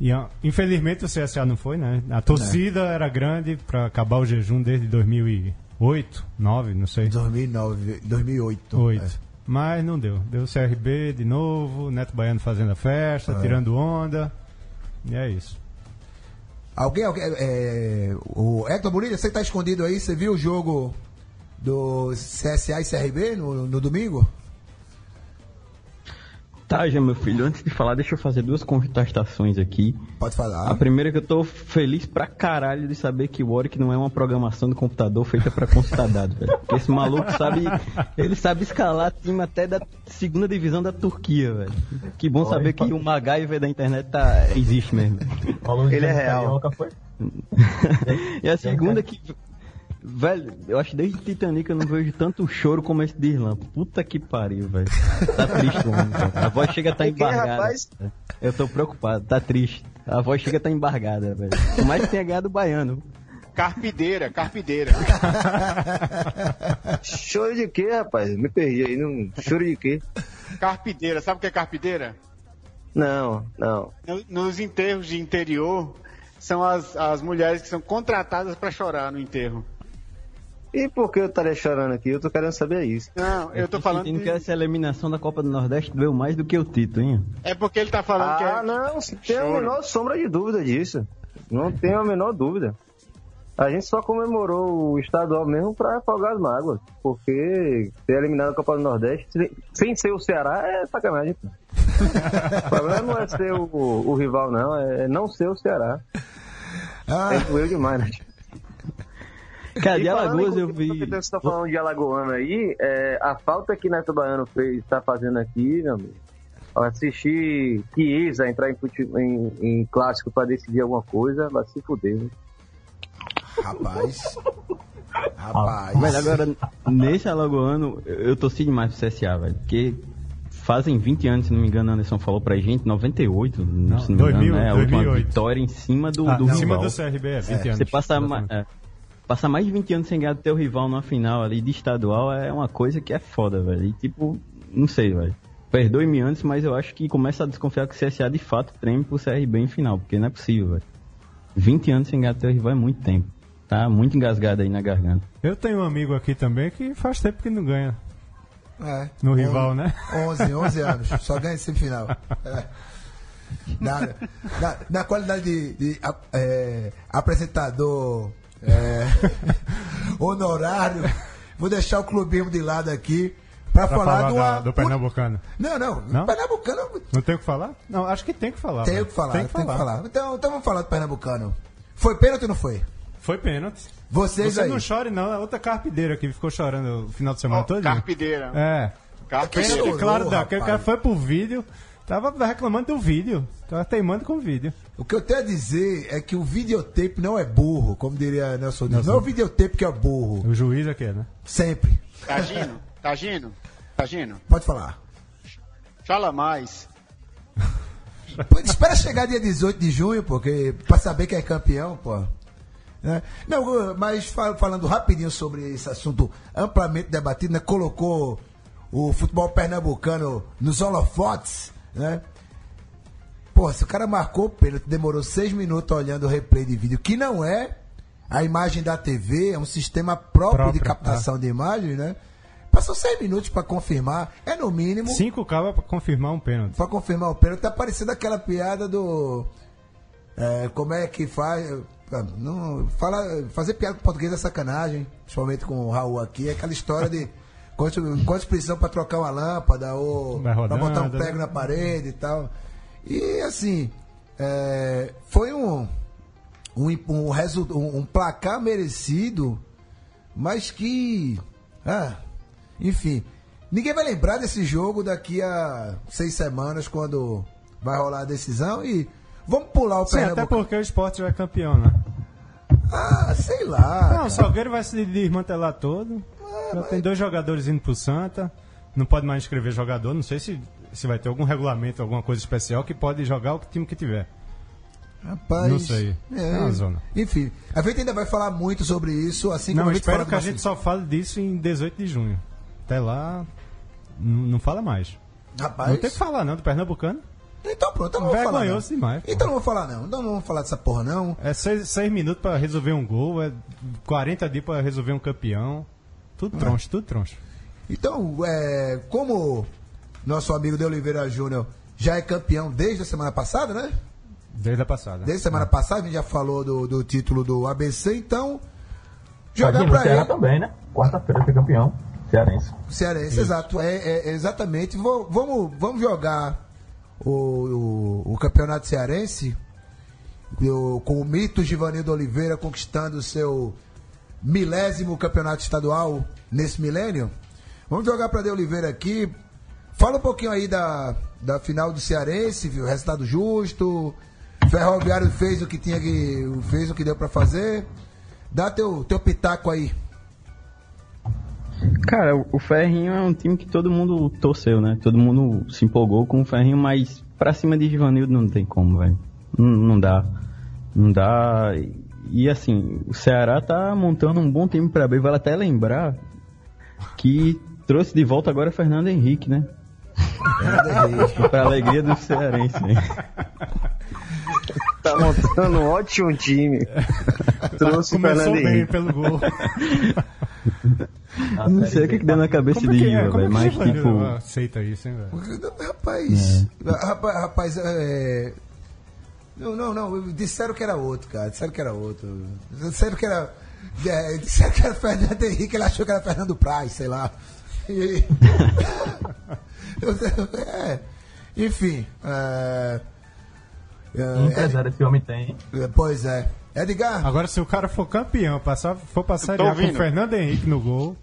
E infelizmente o CSA não foi, né? A torcida era grande pra acabar o jejum desde 2008, 9, não sei.
2009, 2008.
8.
é.
Mas não deu. Deu CRB de novo, Neto Baiano fazendo a festa,
É.
tirando onda. E é isso.
Alguém, alguém é, o Hector Bonilha, você tá escondido aí, você viu o jogo do CSA e CRB no, no domingo?
Tá, já, meu filho, antes de falar, deixa eu fazer duas contestações aqui.
Pode
A
falar.
primeira é que eu tô feliz pra caralho de saber que o Warwick não é uma programação do computador feita pra consultar dados, velho. Porque esse maluco sabe. Ele sabe escalar time até da segunda divisão da Turquia, velho. Que bom saber que o MacGyver da internet tá, existe mesmo.
Ele é real.
Carioca, foi?
E a segunda é que. Velho, eu acho que desde Titanic eu não vejo tanto choro como esse de Irlanda. Puta que pariu, velho. Tá triste, mano. A voz chega a estar
E quem,
embargada.
rapaz?
Eu tô preocupado, tá triste. A voz chega a estar embargada, velho. Por mais que tenha ganhado o baiano.
Carpideira, carpideira.
Choro de quê, rapaz? Me perdi aí. Não... Choro de quê?
carpideira, sabe o que é carpideira?
Não, não.
No- Nos enterros de interior, são as, as mulheres que são contratadas pra chorar no enterro.
E por que eu estaria chorando aqui? Eu tô querendo saber isso.
Não, eu tô falando
sentindo
de-
que essa eliminação da Copa do Nordeste doeu mais do que o título, hein?
É porque ele tá falando que é...
Ah, não, tem a menor sombra de dúvida disso. Não tenho a menor dúvida. A gente só comemorou o estadual mesmo pra afogar as mágoas. Porque ter eliminado a Copa do Nordeste, sem- ser o Ceará, é sacanagem. O problema não é ser o, o rival, não, é não ser o Ceará.
Ah,
É doeu demais, né?
Cara, de Alagoas eu vi.
Você está falando de Alagoano aí, é, a falta que Neto Baiano fez, está fazendo aqui, meu amigo. Assistir Chiesa entrar em, em, em clássico para decidir alguma coisa, vai se fuder. né?
rapaz. Rapaz.
Velho, agora, nesse Alagoano, eu torci demais pro CSA, velho. Porque fazem 20 anos, se não me engano, o Anderson falou pra gente, 98,
Não,
se não me
2000,
engano, né? A última
2008.
vitória em cima do,
Ah,
do
em cima do CRB, é 20 anos.
Você
Exatamente.
é, passar mais de 20 anos sem ganhar do teu rival numa final ali de estadual é uma coisa que é foda, velho. E tipo, não sei, velho. Perdoe-me antes, mas eu acho que começa a desconfiar que o CSA de fato treme pro CRB em final, porque não é possível, velho. 20 anos sem ganhar do teu rival é muito tempo. Tá muito engasgado aí na garganta.
Eu tenho um amigo aqui também que faz tempo que não ganha.
É.
No
On-
rival, né?
11, 11 anos. Só ganha em semifinal. É. Na, na, na qualidade de, de, é, apresentador é, honorário, vou deixar o clubismo de lado aqui pra,
Pra
falar,
falar
do,
da- do Pernambucano.
Não, não,
Não?
Pernambucano
Não tem o que falar? Não, acho que tem que falar.
tem o que falar,
Tem
tem
que
que
falar.
falar. Então, então vamos falar do Pernambucano. Foi pênalti ou não foi?
Foi pênalti.
Vocês
Você
aí.
não chore, não. É outra carpideira que ficou chorando o final de semana
Ó,
todo.
Carpideira.
É.
Carpideira.
Chorou,
claro, daquele
rapaz.
cara foi pro vídeo. Tava reclamando do vídeo. Tava teimando com o vídeo.
O que eu tenho a dizer é que o videotape não é burro, como diria Nelson Dias. Não é o videotape que é burro.
O juiz aqui, né?
Sempre.
Tá agindo? Tá agindo? Tá agindo?
Pode falar.
Fala mais.
Pô, espera chegar dia 18 de junho, porque pra saber quem é campeão, pô. Né? Não, mas fal- falando rapidinho sobre esse assunto amplamente debatido, né? Colocou o futebol pernambucano nos holofotes, né? Pô, se o cara marcou o pênalti, demorou seis minutos olhando o replay de vídeo, que não é a imagem da TV, é um sistema próprio, de
Próprio,
captação de imagem, né? Passou seis minutos pra confirmar, é no mínimo.
Cinco cabas pra confirmar um pênalti.
Pra confirmar o pênalti, tá parecendo aquela piada do. é, como é que faz. ah, Não, fala, fazer piada com português é sacanagem, principalmente com o Raul aqui. É aquela história de quanto, quanto precisam pra trocar uma lâmpada ou
rodando,
botar um
né?
prego na parede e tal. E assim, é, foi um, um, um, um, um placar merecido, mas que. Ah, enfim, ninguém vai lembrar desse jogo daqui a seis semanas, quando vai rolar a decisão. E vamos pular o
Sim, até
Pernambuco.
porque o esporte já é campeão, né?
Ah, sei lá.
Não, o Salgueiro vai se desmantelar todo. Tem dois jogadores indo pro Santa. Não pode mais inscrever jogador. Não sei se, se vai ter algum regulamento, alguma coisa especial que pode jogar o time que tiver.
Rapaz,
Não sei.
É,
É uma zona.
Enfim, a gente ainda vai falar muito sobre isso, assim
Não,
como a gente
espero que a gente só fale disso em 18 de junho. Até lá, n- não fala mais.
Rapaz,
Não tem que falar, não, do Pernambucano.
então pronto, então não vou falar. Não.
Vergonhoso demais. pô.
Então não vou falar, não. Então não vou falar dessa porra, não.
É seis, seis minutos pra resolver um gol, é 40 dias pra resolver um campeão. Tudo troncho, tudo troncho.
Então, é, como nosso amigo de Oliveira Júnior já é campeão desde a semana passada, né?
Desde a passada.
Desde a semana passada, a gente já falou do, do título do ABC, então.
Jogar
pra
Ceará
ele.
também, né? Quarta-feira foi campeão. Cearense.
Cearense, exato. É, é- é exatamente. Vou- vamos, vamos jogar o, o, o campeonato cearense o- com o mito Givanildo Oliveira conquistando o seu milésimo campeonato estadual nesse milênio. Vamos jogar para De Oliveira aqui. Fala um pouquinho aí da, da final do Cearense, viu? resultado justo. Ferroviário fez o que tinha que fez o que deu para fazer. Dá teu, teu pitaco aí.
Cara, o- Ferrinho é um time que todo mundo torceu, né? Todo mundo se empolgou com o Ferrinho, mas pra cima de Givanildo não tem como, velho. Não, não dá. Não dá. E- assim, o Ceará tá montando um bom time pra B. Vale até lembrar que trouxe de volta agora Fernando Henrique, né? pra alegria do Cearense. né?
Tá montando um ótimo time. Trouxe o
Começou
Fernando
bem
Henrique.
pelo gol.
Não sei o que, que deu na cabeça
Como
de
que é? É
velho.
que
Mas tipo.
aceita isso, hein, velho?
Rapaz, rapaz, rapaz, é... Não, não, não, disseram que era outro, cara, disseram que era outro. Disseram que era. é, disseram que era Fernando Henrique, ele achou que era Fernando Praz, sei lá. E- é, Enfim, é, é,
Um empresário esse homem tem.
é, pois é. Edgar,
Agora, se o cara for campeão, passar, for
tô
A com o. Fernando Henrique no gol,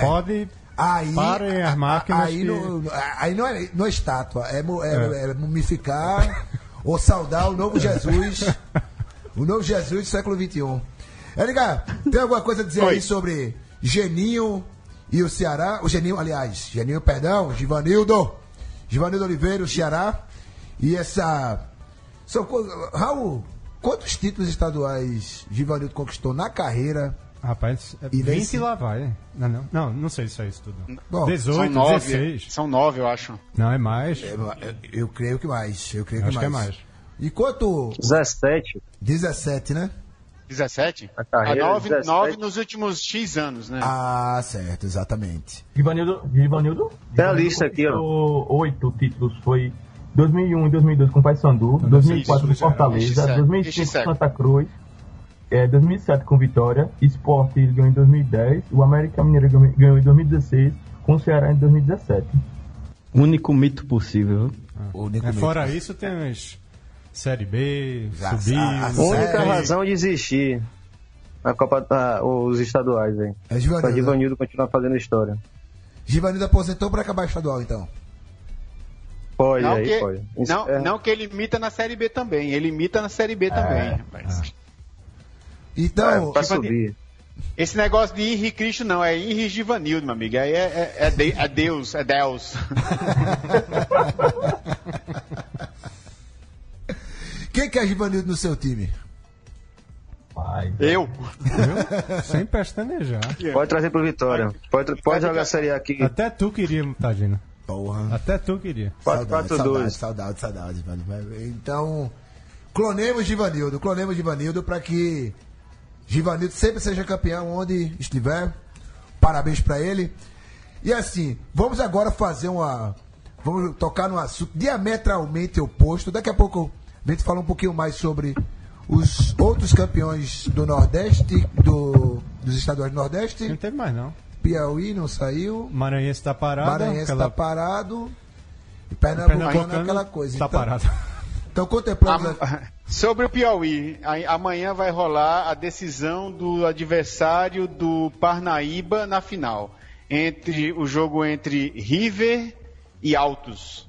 pode.
aí.
Parem as máquinas
Aí,
que-
não, aí não, é, não é estátua, é, mu- é- é mumificar ou saudar o novo Jesus. o novo Jesus do século XXI. Edgar, tem alguma coisa a dizer
Oi.
aí sobre Geninho e o Ceará? O Geninho, aliás, Geninho, perdão, Givanildo. Givanildo Oliveira, o Ceará. E essa. São, Raul, quantos títulos estaduais Givanildo conquistou na carreira?
Rapaz, é
E
20
nesse-
lá vai. Não, não, não, não sei se é isso tudo.
Bom,
18,
São nove.
16.
São nove, eu acho.
Não, é mais.
Eu, eu- eu creio que mais. Eu creio
Acho
que
que é
mais.
mais.
E quanto?
17.
17, né?
17?
A carreira,
Ah, nove,
17.
nove nos últimos X anos, né?
Ah, certo, exatamente.
Givanildo, Givanildo?
Tem a lista aqui, ó.
Oito títulos. Foi 2001 e 2002 com o Paysandu, 2004 com
isso,
Fortaleza,
isso, isso,
2005
isso,
com Santa Cruz, é, 2007 com Vitória, Sport ele ganhou em 2010, o América Mineiro ganhou- em 2016, com o Ceará em 2017.
Único mito possível.
O único
É,
mito.
fora isso, tem as Série B,
Ah,
subir.
ah,
A
o
única razão de existir a Copa, ah, os estaduais, aí.
É
Pra
Givanildo.
Givanildo continuar fazendo história.
Givanildo aposentou pra acabar estadual, então.
Pode,
não,
aí
que,
pode.
Não,
é-
não que ele imita na Série B também. Ele imita na Série B também, rapaz.
Então,
é, pra
Givanildo-
subir.
Esse negócio de Henri Cristo não, é Henri Givanildo, meu amigo. Aí é, é, é, de- é Deus, é Deus.
quem que é Givanildo no seu time?
Pai,
Eu.
Sem pestanejar.
Pode trazer pro Vitória. Pode, pode jogar a Série aqui.
Até tu queria, Tadina.
Porra.
Até tu queria.
Quatro,
Saudade,
quatro,
saudade, saudade, saudade, velho. Então, clonemos Givanildo, clonemos Givanildo para que Givanildo sempre seja campeão onde estiver. Parabéns para ele. E assim, vamos agora fazer uma. Vamos tocar num assunto diametralmente oposto. Daqui a pouco a gente fala um pouquinho mais sobre os outros campeões do Nordeste, do, dos estaduais do
Não
Nordeste.
teve mais, não.
Piauí não saiu.
Maranhense tá parado.
Maranhense
aquela-
está parado. E Pernambucano é
Pernambucano
aquela coisa.
Tá
então,
parado.
Então contemplamos. a-
Sobre o Piauí, amanhã vai rolar a decisão do adversário do Parnaíba na final. Entre o jogo entre River e Altos.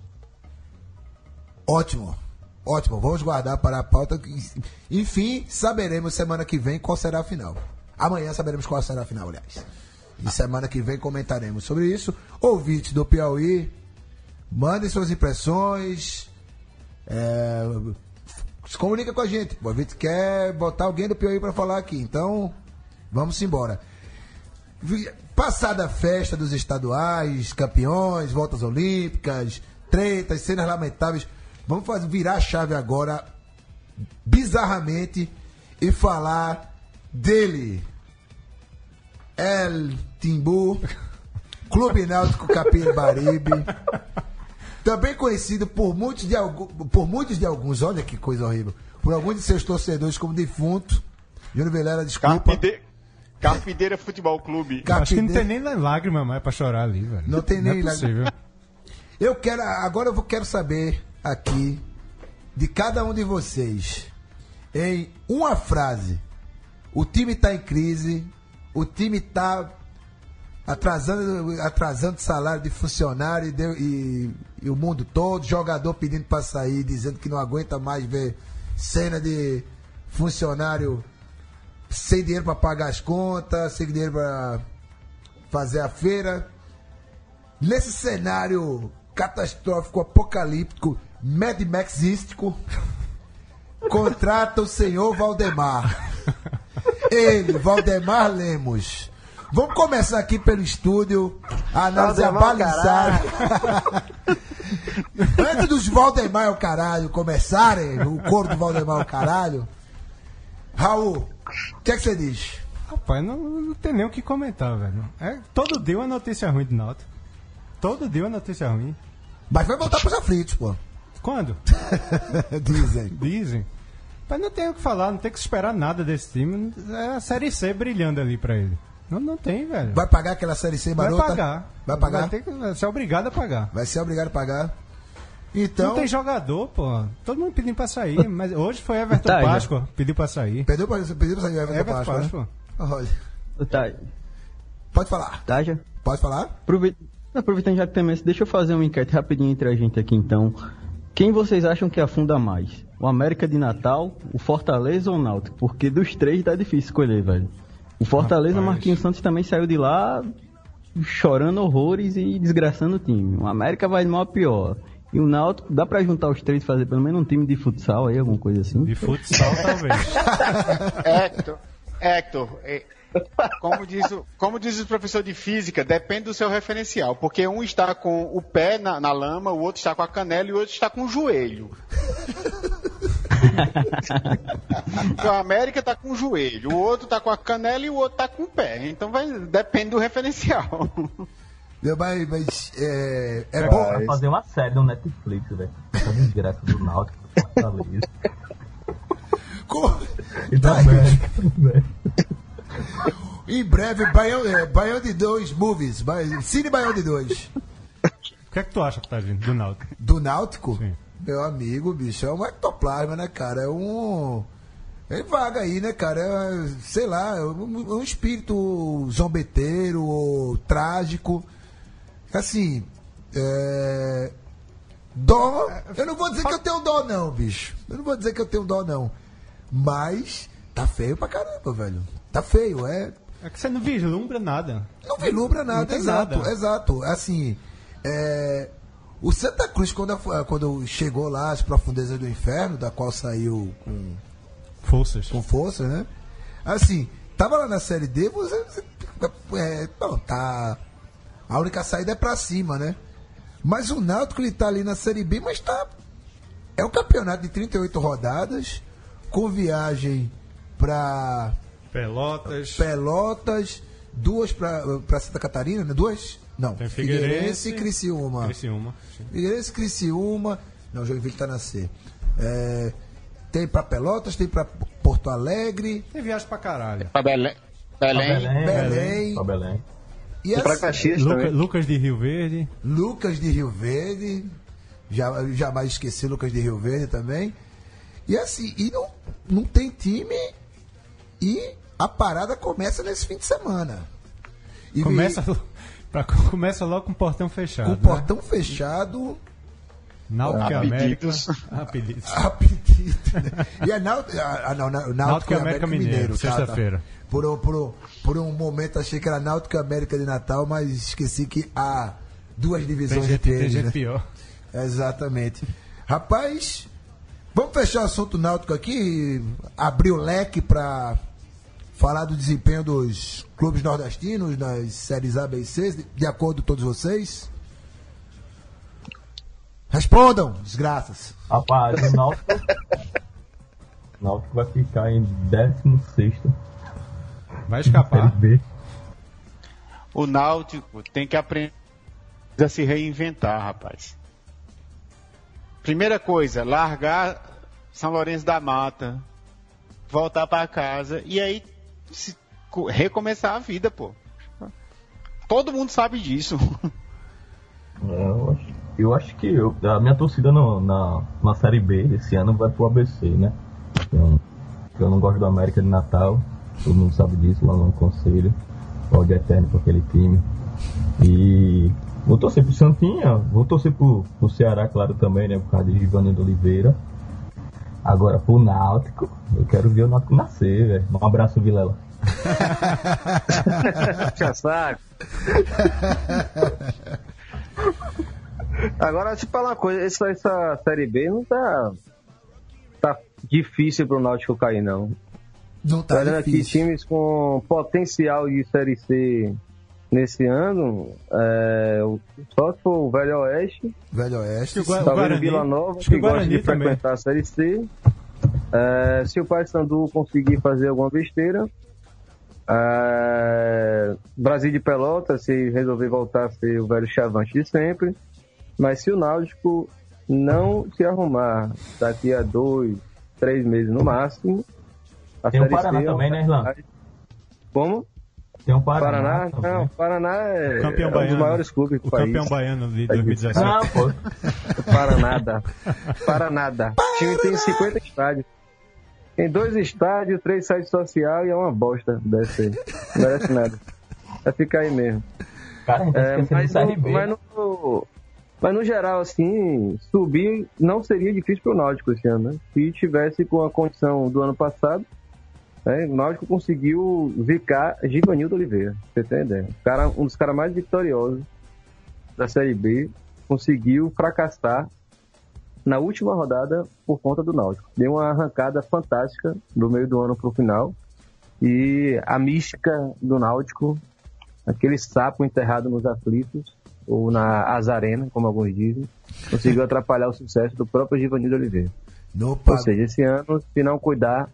Ótimo. Ótimo. Vamos guardar para a pauta. Enfim, saberemos semana que vem qual será a final. Amanhã saberemos qual será a final, aliás. E semana que vem comentaremos sobre isso. Ouvinte do Piauí, mandem suas impressões. É, se comunica com a gente. O ouvinte quer botar alguém do Piauí para falar aqui. Então, vamos embora. Passada a festa dos estaduais, campeões, voltas olímpicas, tretas, cenas lamentáveis, vamos fazer, virar a chave agora, bizarramente, e falar dele. El Timbu, Clube Náutico Capibaribe, também conhecido por muitos de, por muitos de alguns, olha que coisa horrível, por alguns de seus torcedores como defunto. Júnior Velera, desculpa.
Carpide... Carpideira Futebol Clube.
Acho que não tem nem lágrima mais pra chorar ali, velho.
Não tem nem
é possível.
Eu quero. Agora eu vou- quero saber aqui de cada um de vocês. Em uma frase. O time está em crise. O time está atrasando, atrasando salário de funcionário e, deu- e- e o mundo todo, jogador pedindo para sair, dizendo que não aguenta mais ver cena de funcionário sem dinheiro para pagar as contas, sem dinheiro para fazer a feira. Nesse cenário catastrófico, apocalíptico, Mad Maxístico, contrata o senhor Valdemar. Ele, Valdemar Lemos. Vamos começar aqui pelo estúdio, a análise abalizada. Antes dos Valdemar ao caralho começarem, o coro do Valdemar ao caralho, Raul, o que é que você diz?
Rapaz, não, não tem nem o que comentar, velho. É, todo dia uma notícia ruim do Náutico. Todo dia uma notícia ruim.
Mas vai voltar pros aflitos, pô.
Quando?
Dizem.
Dizem. Mas não tem o que falar, não tem que esperar nada desse time. É a Série C brilhando ali pra ele. Não, não tem, velho.
Vai pagar aquela série C
Vai
marota?
pagar.
Vai pagar?
Vai ter que vai ser obrigado a pagar.
Vai ser obrigado a pagar. Então,
Não tem jogador, pô. Todo mundo pedindo pra sair. Mas hoje foi Everton
Tá, já.
Páscoa. Pediu pra sair.
perdeu pra, perdeu pra sair Everton
Everton
Páscoa, né?
Páscoa.
Olha,
Tá,
pode falar,
tá já?
pode falar?
Aproveit- Aproveitando já que tem esse, deixa eu fazer uma enquete rapidinho entre a gente aqui então. Quem vocês acham que afunda mais? O América de Natal, o Fortaleza ou o Náutico? Porque dos três tá difícil escolher, velho. O Fortaleza,
Rapaz.
Marquinhos Santos também saiu de lá chorando horrores e desgraçando o time. O América vai de mal a pior. E o Náutico, dá pra juntar os três e fazer pelo menos um time de futsal aí, alguma coisa assim?
De futsal, talvez.
Hector, Hector, é, como diz, o, como diz o professor de física, depende do seu referencial. Porque um está com o pé na, na lama, o outro está com a canela e o outro está com o joelho. Porque o América está com o joelho, o outro está com a canela e o outro está com o pé. Então vai, depende do referencial.
Meu, Mas, mas é, é
Vai
bom.
fazer uma série no Netflix, velho. Essa desgraça do Náutico. Fortaleza.
Co-
E da
Tá.
América, velho.
Em breve, Baião, é, Baião de 2 movies. Ba- Cine Baião de 2.
O que é que tu acha, Tadinho, do Náutico?
Do Náutico?
Sim.
Meu amigo, bicho, é um ectoplasma, né, cara? É um. É vaga aí, né, cara? É, sei lá, é um, um espírito zombeteiro ou trágico. Assim. É. Dó. Eu não vou dizer que eu tenho dó, não, bicho. Eu não vou dizer que eu tenho dó, não. Mas tá feio pra caramba, velho. Tá feio, é.
É que você não vislumbra nada.
Não vislumbra nada,
Não
exato,
nada.
exato. Assim, é, o Santa Cruz, quando, quando chegou lá às profundezas do inferno, da qual saiu com,
Forças.
com força, né? Assim, tava lá na Série D, você. é, não, tá. A única saída é pra cima, né? Mas o Náutico, ele tá ali na Série B, mas tá. É um campeonato de 38 rodadas, com viagem pra.
Pelotas.
Pelotas, duas para Santa Catarina, né? Duas? Não.
Tem
Figueirense
Figueirense
e Criciúma.
Criciúma.
Figueirense, Criciúma. Não, Joinville tá na C. É, tem para Pelotas, tem para Porto Alegre.
Tem viagem pra caralho.
Pra Belém. Belém.
Belém.
Belém.
Pra Belém.
E
E pra
assim,
Caxias
Luca-
também.
Lucas de Rio Verde.
Lucas de Rio Verde. Já, jamais esqueci Lucas de Rio Verde também. E assim, e não, não tem time. E a parada começa nesse fim de semana. E
Começa, pra, começa logo com o portão fechado.
com o
né?
portão fechado.
Náutico e
A
América.
pedidos.
A pedidos.
A pedido, né? E é Náutico, ah, não, Náutico,
Náutico e América Mineiro,
tá,
sexta-feira.
tá. Por, um- por, um- por um momento achei que era Náutico América de Natal, mas esqueci que há duas
Tem
divisões
gente,
entre
tem
eles.
gente
né?
pior.
Exatamente. Rapaz, vamos fechar o assunto náutico aqui, abrir o leque para falar do desempenho dos clubes nordestinos nas séries A, B e C, de- de acordo com todos vocês. Respondam, desgraças.
Rapaz, o Náutico. o Náutico vai ficar em 16
Vai escapar.
O Náutico tem que aprender a se reinventar, rapaz. Primeira coisa, largar São Lourenço da Mata, voltar para casa e aí se- co- recomeçar a vida, pô. Todo mundo sabe disso.
É, Eu acho, eu acho que eu- a minha torcida no- na, na Série B desse ano vai pro ABC, né? Eu, eu não gosto do América de Natal, todo mundo sabe disso lá no conselho. Ódio eterno com aquele time. E vou torcer pro Santinha, vou torcer pro, pro Ceará, claro, também, né? Por causa de Givanildo Oliveira. Agora pro Náutico, eu quero ver o Náutico nascer, velho. Um abraço, Vilela.
Saco. Agora, deixa eu falar uma coisa. Essa, essa Série B não tá, tá difícil pro Náutico cair, não.
Não tá
Olhando aqui,
difícil.
times com potencial de Série C nesse ano, é, o- só se for o Velho Oeste,
Velho Oeste.
O Gua-
talvez
Guarani.
o Vila Nova,
que
gosta de
também.
frequentar a Série C. É, se o Paysandu conseguir fazer alguma besteira, é, Brasil de Pelotas, se resolver voltar a ser o velho chavante de sempre. Mas se o Náutico não se arrumar daqui a dois, três meses no máximo, a
Tem o Paraná
C é
também, né, Irlan?
Como?
Tem um Paraná.
Paraná?
também.
Não, Paraná é,
Campeão
é um
baiano.
dos maiores clubes do
O
país.
campeão baiano de
Tá
2017.
Ah, pô.
Para nada. Para nada. O time tem 50 estádios. Tem dois estádios, três sites social e é uma bosta. Deve ser. Não merece nada. Vai ficar aí mesmo.
Cara,
É, mas, no, mas, no, mas no geral, assim, subir não seria difícil pro Náutico esse ano, né? Se tivesse com a condição do ano passado, né, o Náutico conseguiu zicar Givanildo Oliveira, você ter ideia. O Cara, um dos caras mais vitoriosos da Série B conseguiu fracassar na última rodada por conta do Náutico. Deu uma arrancada fantástica do meio do ano pro final. E a mística do Náutico aquele sapo enterrado nos aflitos, ou na azarena, como alguns dizem, conseguiu atrapalhar o sucesso do próprio Givanildo Oliveira.
Não,
Ou seja, esse ano, se não cuidar,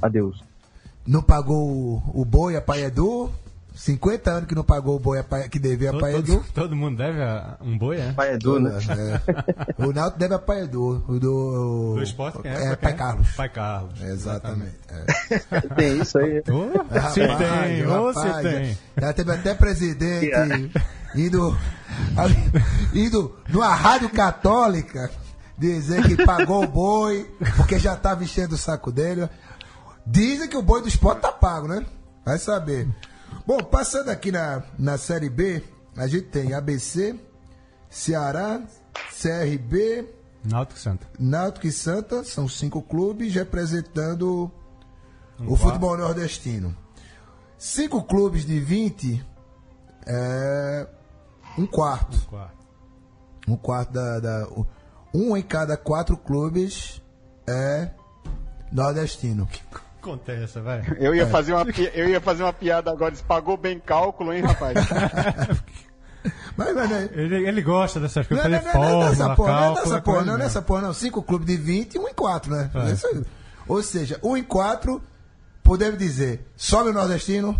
adeus.
não pagou o, boi a Paedu. 50 anos que não pagou o boi a Pae- que devia a
Todo,
Paedu.
todo, todo mundo deve a um boi, é?
Pai Edu, né?
É. O Náutico deve a Paedu. O do.
Do esporte quem é?
É,
Pra
Pai
quem?
Carlos.
Pai Carlos.
Exatamente. É.
Tem isso aí.
Oh, se tem, ou se
rapaz,
tem.
Já teve até presidente indo, indo numa rádio católica dizer que pagou o boi porque já estava enchendo o saco dele. Dizem que o boi do esporte tá pago, né? Vai saber. Bom, passando aqui na, na Série B, a gente tem ABC, Ceará, CRB,
Náutico Santa.
Náutico e Santa, são cinco clubes representando
Um
o
quarto.
futebol nordestino. Cinco clubes de 20 é um quarto.
Quarto.
Um quarto da, da- Um em cada quatro clubes é nordestino.
Conta essa, vai.
Eu ia, fazer uma, eu ia fazer uma piada agora, pagou bem cálculo, hein, rapaz?
Mas, mas, né?
Ele, ele gosta dessas
Não,
coisas,
não, não, não, não,
fórmula,
nessa porra, não é
cálculo.
nessa
é
porra,
com
não,
ele
nessa porra, não. Cinco clubes de 20 e um em quatro, né?
É.
É isso aí. Ou seja, um em quatro, podemos dizer, sobe o nordestino.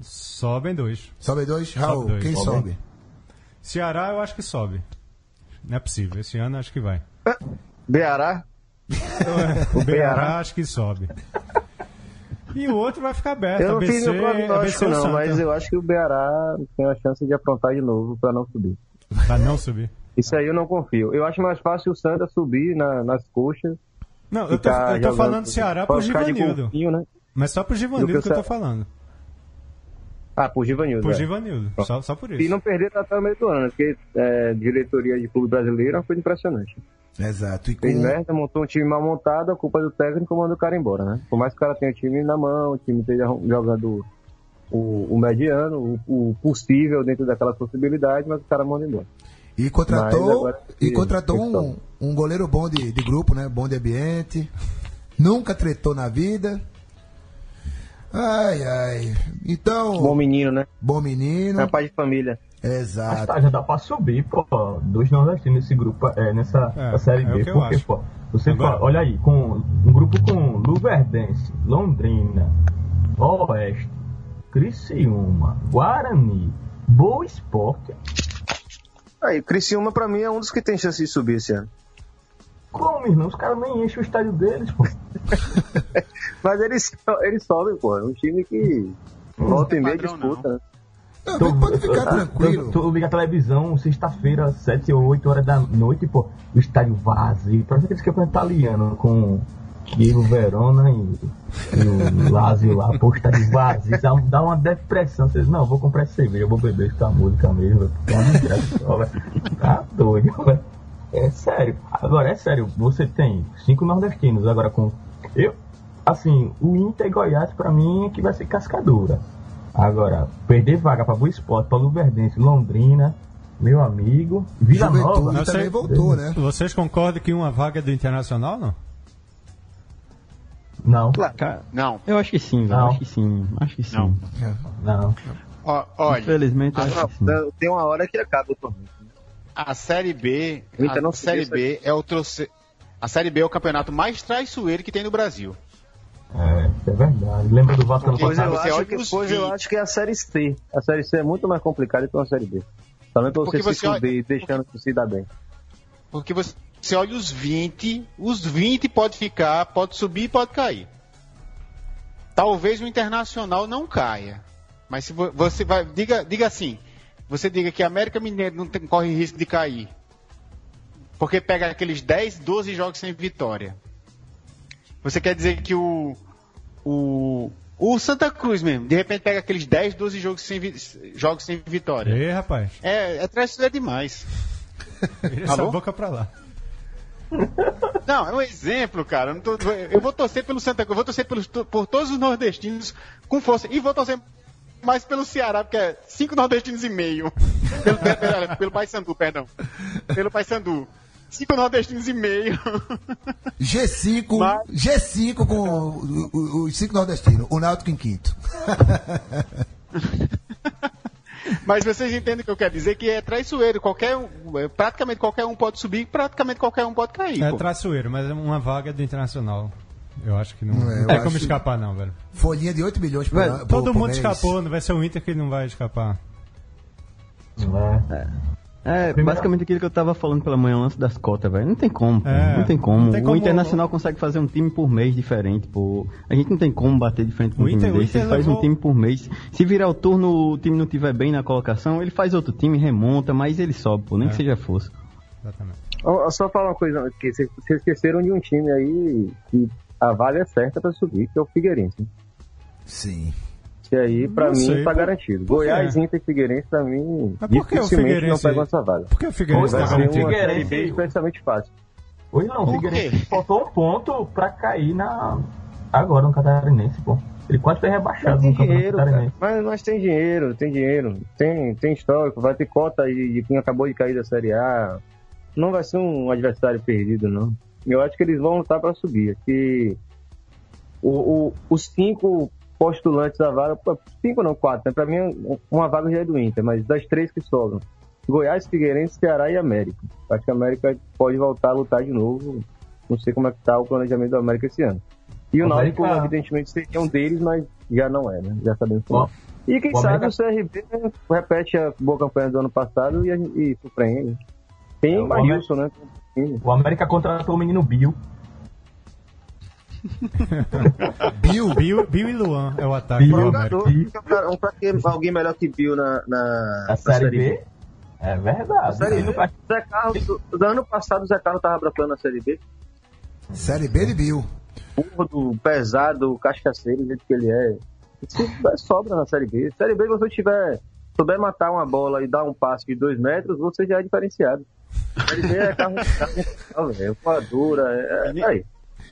Sobem dois.
sobe dois, Raul,
dois.
quem
Sobe.
sobe?
Ceará eu acho que sobe. Não é possível. Esse ano acho que vai.
Beará,
O. Beará acho que sobe. E o outro vai ficar aberto.
eu não
ABC,
fiz no prognóstico
ABC ou
não, mas eu acho que o Beará tem a chance de aprontar de novo para não subir.
Pra não subir.
Isso aí eu não confio. Eu acho mais fácil o Santa subir na- nas coxas.
Não, eu tô,
ficar
eu tô falando do Ceará pro Givanildo.
golfinho, né?
Mas só pro Givanildo
Do
que
que
eu tô falando.
Ah, por Givanildo.
Pro
é.
Givanildo. Só, só por
E
isso.
não perder até o meio do ano, porque é, diretoria de clube brasileiro é uma coisa impressionante.
Exato. E com,
Fez merda, montou um time mal montado, a culpa é do técnico manda o cara embora, né? Por mais que o cara tenha o time na mão, o time esteja jogando o, o mediano, o, o possível dentro daquelas possibilidades, mas o cara manda embora.
e contratou,
agora
e contratou um, um goleiro bom de, de grupo, né? Bom de ambiente. Nunca tretou na vida. Ai, ai. Então,
Bom menino, né?
bom menino.
É pai de família.
Mas
Exato.
tá, já dá pra subir, pô, dois nordestinos nesse grupo, é, nessa
É,
série
é
B.
eu
porque, pô, você
Agora-
fala, olha aí, com um grupo com Luverdense, Londrina, Oeste, Criciúma, Guarani, Boa Esporte.
Aí, Criciúma pra mim é um dos que tem chance de subir esse ano.
Como, irmão? Os caras nem enchem o estádio deles, pô.
Mas eles, eles sobem, pô. É um time que volta e meia
padrão,
disputa, né?
Não, mas pode ficar tranquilo.
Tu, tu liga a televisão, sexta-feira, 7 ou 8 horas da noite, pô, o estádio vazio. Parece aqueles campeonatos italianos com Chievo, Verona e, e o Lazio lá, pô, o estádio vazio. Dá, dá uma depressão. Você diz, não, vou comprar cerveja, eu vou beber essa música mesmo. é. Tá doido, velho. É sério. Agora, é sério, você tem cinco nordestinos, agora com. Eu, assim, o Inter e Goiás, pra mim, é que vai ser cascadura. Agora, perder vaga pra Boa Esporte, pra Luverdense, Londrina, meu amigo, Vila
Juventude
Nova.
Também
sei.
voltou, né?
Vocês concordam que uma vaga é do Internacional, não?
Não,
Cara,
Não.
eu acho que sim, velho. Acho que sim. Acho que sim.
Não.
não.
Ó, olha,
Infelizmente,
não, tem uma hora que acaba o torneio.
a Série B,
não
a Série B é o troce... A Série B é o campeonato mais traiçoeiro que tem no Brasil.
É, é verdade. Lembra do Vasco ano
Porque
Pois eu,
passado?
você
acho
olha
que, pois eu
20.
acho que é a Série C. A Série C é muito mais complicada que a Série B. Também pra você
Porque
se
você olha-
fuder deixando se dar bem.
Porque você, você olha os 20, os 20 pode ficar, pode subir e pode cair. Talvez o Internacional não caia. Mas se vo- você vai. Diga, diga assim. Você diga que a América Mineiro não tem- corre risco de cair. Porque pega aqueles 10, 12 jogos sem vitória. Você quer dizer que o, o, o Santa Cruz mesmo, de repente pega aqueles 10, 12 jogos sem, vi- jogos sem vitória.
Ei, rapaz.
É, é demais.
Essa
Alô?
boca pra lá.
Não, é um exemplo, cara. Eu, tô- eu vou torcer pelo Santa Cruz, eu vou torcer pelos, por todos os nordestinos com força. E vou torcer mais pelo Ceará, porque é cinco nordestinos e meio. Pelo, pelo, pelo Paysandu, perdão. Pelo Paysandu. Cinco nordestinos e meio.
G5,
Mas-
G5 com os cinco nordestinos, o Náutico em quinto.
Mas vocês entendem o que eu quero dizer? Que é traiçoeiro. Qualquer um, é, praticamente qualquer um pode subir, praticamente qualquer um pode cair.
É
pô.
traçoeiro, mas é uma vaga do Internacional. Eu acho que não,
Não é,
não
eu
tem como
que-
escapar, não, velho.
Folhinha de 8 milhões por,
Velho,
ano- por-
Todo
por
mundo
mês.
escapou, não vai ser o Inter que não vai escapar.
Né?
É,
Primeiro-
basicamente aquilo que eu tava falando pela manhã, o lance das cotas, velho. Não tem como, pô.
É,
não tem como.
não tem como-
O Internacional consegue fazer um time por mês diferente, pô. A gente não tem como bater de frente com
O
um time desse. Ele faz um
levou-
time por mês. Se virar o turno, o time não tiver bem na colocação, ele faz outro time, remonta, mas ele sobe, pô. Nem
É.
que seja força.
Exatamente.
Só falar uma coisa, que vocês vocês esqueceram de um time aí que a vaga é certa pra subir, que é o Figueirense.
Sim.
Que aí, pra
Não
mim,
sei,
tá
por-
garantido. Goiás, Inter e Figueirense, pra mim,
Mas por que o
dificilmente não
Figueirense-
pegam essa vaga.
Por que o Figueirense
Vai
tá garantido?
Figueirense-
especialmente fácil.
Oi, não, o Figueirense faltou um ponto pra cair na. Agora no Catarinense, pô. Ele quase foi
Mas
rebaixado
tem
no Campeonato
dinheiro, cara.
Catarinense.
Mas, mas tem dinheiro, tem dinheiro. Tem, tem histórico, vai ter cota aí de quem acabou de cair da Série A. Não vai ser um adversário perdido, não. Eu acho que eles vão lutar para subir. Que o, o- os cinco postulantes da vaga, cinco não, quatro, né? Pra mim, uma vaga já é do Inter, mas das três que sobram. Goiás, Figueirense, Ceará e América. Acho que a América pode voltar a lutar de novo. Não sei como é que tá o planejamento do América esse ano. E o Náutico,
América-
evidentemente, seria um deles, mas já não é, né? Já sabemos
Ó,
não. E quem sabe
América-
o CRB repete a boa campanha do ano passado e, e surpreende. Tem
É,
o
o
Marilson, né?
O América contratou o menino Bill.
Bill,
Bill, Bill e Luan é o ataque
Bill,
do
jogador.
América.
Um pra, que alguém melhor que Bill na, na,
A Série B. É verdade.
Série B. Zé Carlos, do, ano passado o Zé Carlos tava brocando na Série B.
Série B de Bill.
Burro, pesado, cascaceiro, do jeito que ele é. Isso é sobra na Série B. Série B, se você tiver, souber matar uma bola e dar um passe de dois metros, você já é diferenciado. Série B é carro, carro velho, voadora, é, é aí.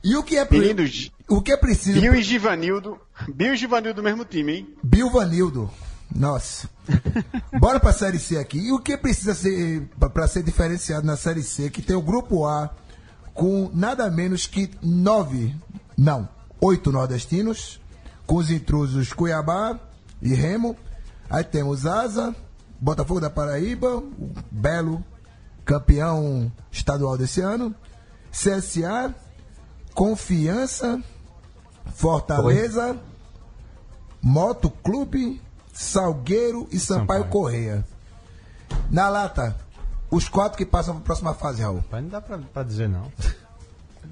E o que é, pre-
Meninos,
o que é preciso?
Bill e Givanildo. Bill e Givanildo do mesmo time, hein?
Bill Vanildo. Nossa. Bora pra Série C aqui. E o que precisa ser pra ser diferenciado na Série C? Que tem o Grupo A com nada menos que nove, não, oito nordestinos, com os intrusos Cuiabá e Remo. Aí temos Asa, Botafogo da Paraíba, o Belo, campeão estadual desse ano, CSA, Confiança, Fortaleza, Moto Clube, Salgueiro e Sampaio,
Sampaio.
Correia. Na lata, os quatro que passam para a próxima fase, Raul.
Rapaz, não dá pra, pra dizer não.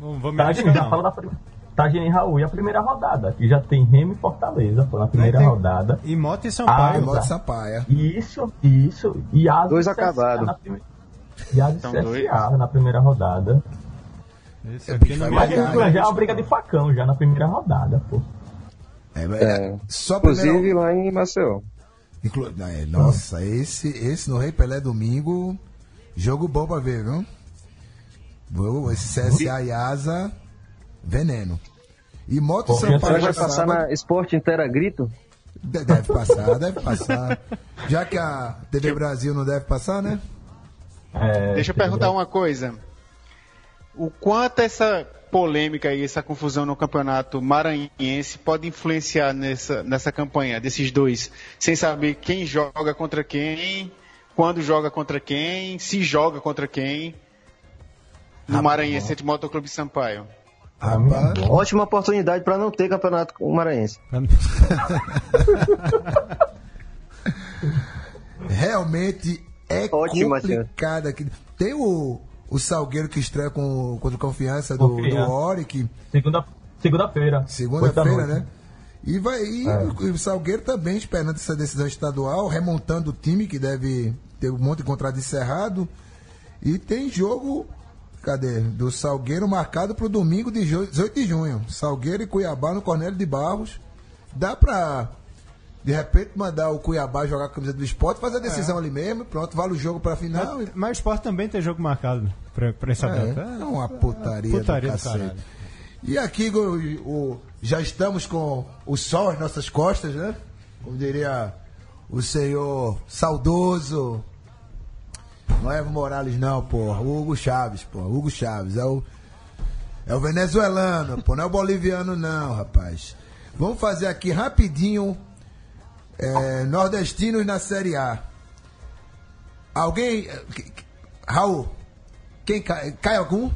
Não vou me
Tá, já
não.
fala da prim- Tagine e Raul e a primeira rodada. Aqui já tem Remo e Fortaleza, pô, na primeira
Tem-
rodada.
E Mota e
Ah,
Sampaio.
E Moto Sampaia.
Isso, isso. E Asa
Dois
e
acabados.
E Asa e
São
CSA
dois.
na primeira rodada.
Esse aqui não
Vai
arrisca.
já é uma briga de facão já na primeira rodada, pô.
É,
É.
Só a primeira-
Inclusive lá em Maceió.
Inclu... é, nossa, esse, esse no Rei Pelé domingo, jogo bom pra ver, viu? Vou- Esse CSA e Asa, veneno. E Moto
Bom,
Sampaio
vai passar
sábado-
na Esporte Inteira Grito?
De- Deve passar, deve passar. Já que a TV Brasil não deve passar, né?
É,
Deixa eu perguntar uma coisa. O quanto essa polêmica e essa confusão no campeonato maranhense pode influenciar nessa, nessa campanha desses dois, sem saber quem joga contra quem, quando joga contra quem, se joga contra quem, no Maranhense entre Motoclube e Sampaio.
Rapaz,
Ótima oportunidade para não ter campeonato com o Maranhense.
realmente é
Ótima
complicado aqui. Tem o, o Salgueiro que estreia com, contra o Confiança do, do
Confiança.
Oric,
Segunda, segunda-feira.
Segunda-feira, né? E, vai, e o Salgueiro também esperando essa decisão estadual, remontando o time, que deve ter um monte de contrato encerrado. E tem jogo Cadê? Do Salgueiro marcado pro domingo de ju- 18 de junho. Salgueiro e Cuiabá no Cornélio de Barros. Dá pra, de repente, mandar o Cuiabá jogar com a camisa do esporte, fazer a decisão ali mesmo, pronto, vale o jogo pra final.
Mas, mas o Sport também tem jogo marcado pra, pra essa
É,
data.
é uma putaria,
Putaria
do
do
cacete.
caralho.
E aqui o, o- já estamos com o sol às nossas costas, né? Como diria o senhor saudoso. Não é Evo Morales, não, porra. O Hugo Chaves, porra. Hugo Chaves. É o, é o venezuelano, pô. Não é o boliviano, não, rapaz. Vamos fazer aqui rapidinho. É, nordestinos na Série A. Alguém. Raul, quem cai? Cai algum?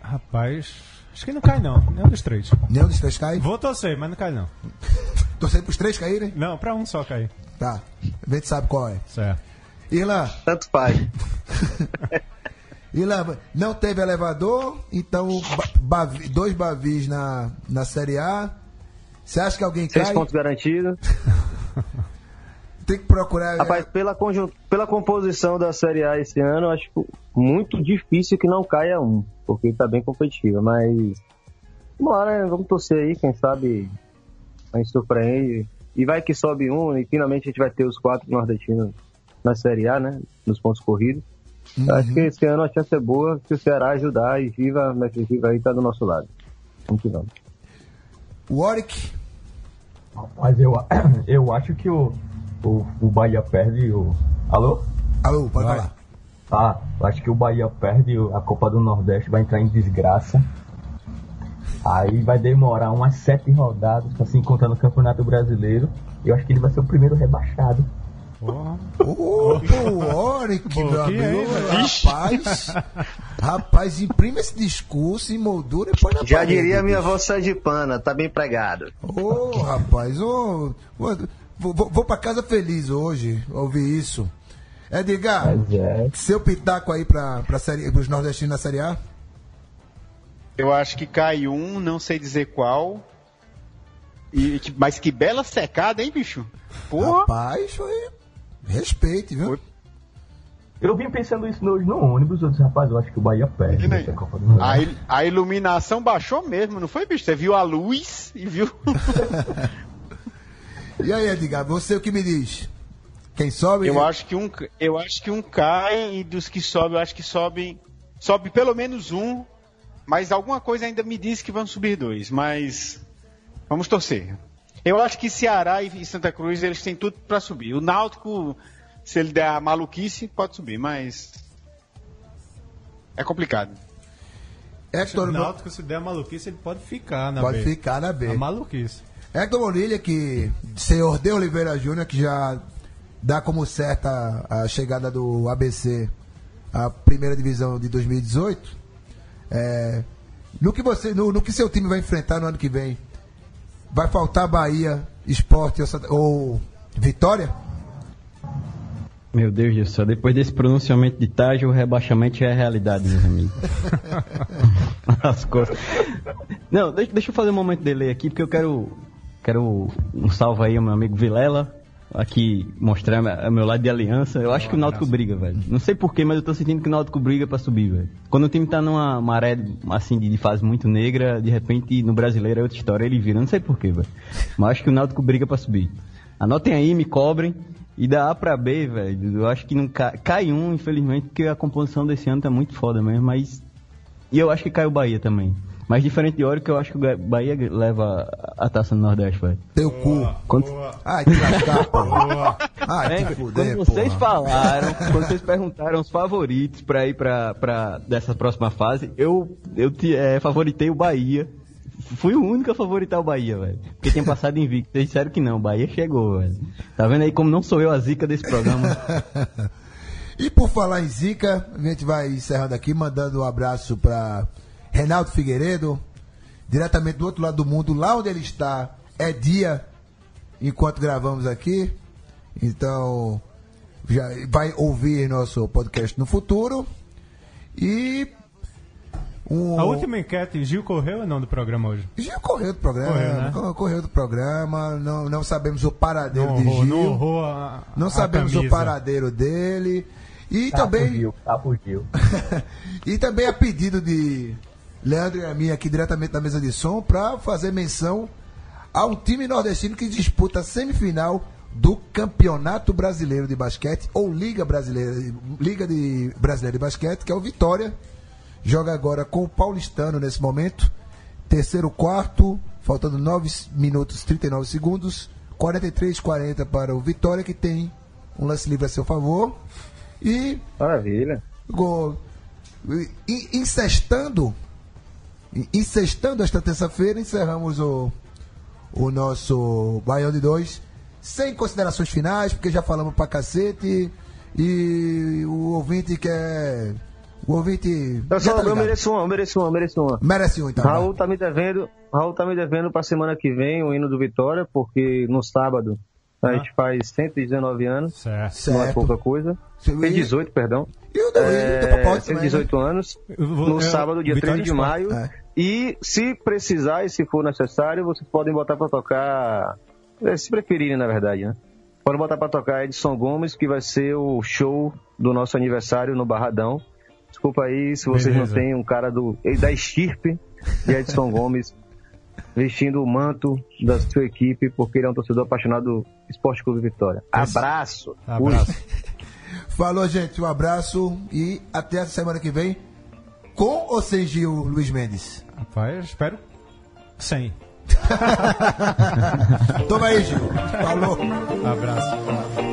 Rapaz, acho que não cai não, nenhum dos três.
Nenhum dos três cai?
Vou torcer, mas não cai não.
Torcer pros três caírem?
Não, pra um só cair.
Tá. A gente sabe qual é.
Certo.
Irlan,
Tanto faz.
Irlan, não teve elevador, então ba- bavi- dois bavis na, na Série A. Você acha que alguém
Seis
cai?
pontos garantidos.
Tem que procurar.
Rapaz, pela, conjun... pela composição da Série A esse ano, eu acho muito difícil que não caia um, porque tá bem competitiva, mas. Bora, vamos torcer aí, quem sabe a gente surpreende. E vai que sobe um, e finalmente a gente vai ter os quatro nordestinos na Série A, né? Nos pontos corridos. Eu Acho que esse ano a chance é boa se o Ceará ajudar e Viva, Mestre Viva aí tá do nosso lado. Vamos que vamos.
Warwick,
Mas eu, eu acho que o, o, o Bahia perde o. Alô?
alô, pode
Vai.
falar.
Ah, eu acho que o Bahia perde o- a Copa do Nordeste, vai entrar em desgraça. Aí vai demorar umas sete rodadas pra se encontrar no Campeonato Brasileiro. Eu acho que ele vai ser o primeiro rebaixado.
Porra.
Ô, o Warwick, meu amigo. Rapaz, rapaz, imprime esse discurso e moldura e põe na
Já
parede,
diria minha
bicho.
avó Sergipana, tá bem pregado.
Ô, rapaz, ô, ô, vou, vou, vou pra casa feliz hoje, ouvir isso. Edgar,
é.
seu pitaco aí pra, pra série, pros nordestinos na Série A?
Eu acho que cai um, não sei dizer qual. E, que- mas que bela secada, hein, bicho? Porra!
Rapaz, foi. Respeite, viu?
Foi.
Eu vim pensando isso hoje no ônibus, eu disse, rapaz, eu acho que o Bahia perde
aí. A, il- a iluminação baixou mesmo, não foi, bicho? Você viu a luz e viu.
E aí, Edgar, você o que me diz? Quem sobe?
eu acho que um, eu acho que um cai e dos que sobem, eu acho que sobe, sobe pelo menos um, mas alguma coisa ainda me diz que vão subir dois, mas vamos torcer. Eu acho que Ceará e Santa Cruz eles têm tudo para subir. O Náutico, se ele der a maluquice, pode subir, mas é complicado.
Hector,
o Náutico, se der maluquice, ele pode ficar na
pode
B.
ficar na B.
A maluquice.
Hector Bonilha, que senhor de Oliveira Júnior, que já dá como certa a chegada do ABC à primeira divisão de 2018. É, no, que você, no, no que seu time vai enfrentar no ano que vem, vai faltar Bahia, Esporte ou, Vitória?
Meu Deus do céu, depois desse pronunciamento de Taj, o rebaixamento é realidade, meus amigos. As coisas. Não, deixa, deixa eu fazer um momento de delay aqui, porque eu quero, quero um salve aí ao meu amigo Vilela, aqui mostrar o meu lado de aliança. Eu acho que o Náutico briga, velho. Não sei porquê, mas eu tô sentindo que o Náutico briga pra subir, velho. Quando o time tá numa maré, assim, de fase muito negra, de repente no brasileiro é outra história, ele vira. Não sei porquê, velho. Mas acho que o Náutico briga pra subir. Anotem aí, me cobrem. E da A pra B, velho, eu acho que não cai, cai um, infelizmente, porque a composição desse ano tá muito foda mesmo, mas. E eu acho que cai o Bahia também. Mas diferente de Ório, que eu acho que o Bahia leva a taça no Nordeste, velho.
Teu cu.
Quando,
Ai, te lascar, porra. Ai,
É,
te fuder,
quando vocês
porra.
falaram, quando vocês perguntaram os favoritos pra ir pra, pra dessa próxima fase, eu, eu te, é, favoritei o Bahia. Fui o único a favoritar o Bahia, velho. Porque tinha passado invicto. Vocês disseram que não, o Bahia chegou, velho. Tá vendo aí como não sou eu a zica desse programa?
E por falar em Zica, a gente vai encerrando aqui, mandando um abraço para Reinaldo Figueiredo, diretamente do outro lado do mundo, lá onde ele está, é dia, enquanto gravamos aqui. Então, já vai ouvir nosso podcast no futuro. E. Um,
A última enquete, Gil correu ou não do programa hoje?
Gil correu do programa,
Correu, né?
correu, do programa, não, não sabemos o paradeiro
Não
de Gil.
não honrou a,
Não
a
sabemos o paradeiro dele. E
tá
também.
fugiu, tá fugiu.
e também a pedido de Leandro e a mim aqui diretamente da mesa de som para fazer menção a um time nordestino que disputa a semifinal do Campeonato Brasileiro de Basquete ou Liga Brasileira Liga de Brasileira de Basquete, que é o Vitória. Joga agora com o Paulistano nesse momento. Terceiro quarto, faltando 9 minutos e 39 segundos. 43-40 para o Vitória, que tem um lance livre a seu favor. E
Maravilha.
Gol. E- Incestando, incestando esta terça-feira, encerramos o, o nosso Baião de 2. Sem considerações finais, porque já falamos pra cacete. E o ouvinte quer. O ouvinte.
Eu, só,
tá
eu mereço uma, eu mereço uma, eu mereço uma.
Merece um, então.
Raul tá me devendo, Raul tá me devendo pra semana que vem o hino do Vitória, porque no sábado a gente faz 119 anos,
Certo.
não é pouca coisa.
E-
18, perdão.
E o do, e
É,
Popó também, né?
118 anos, no
eu-
sábado, dia
Vitória
13 de maio.
É.
E se precisar e se for necessário, vocês podem botar pra tocar, é, se preferirem, na verdade, né? Podem botar pra tocar Edson Gomes, que vai ser o show do nosso aniversário no Barradão. Desculpa aí se vocês
Beleza.
não têm um cara do, da estirpe de Edson Gomes vestindo o manto da sua equipe, porque ele é um torcedor apaixonado do Esporte Clube Vitória. Abraço!
Abraço.
Falou, gente. Um abraço e até a semana que vem. Com ou sem Gil Luiz Mendes?
Rapaz, espero 100.
Toma aí, Gil. Falou.
Abraço.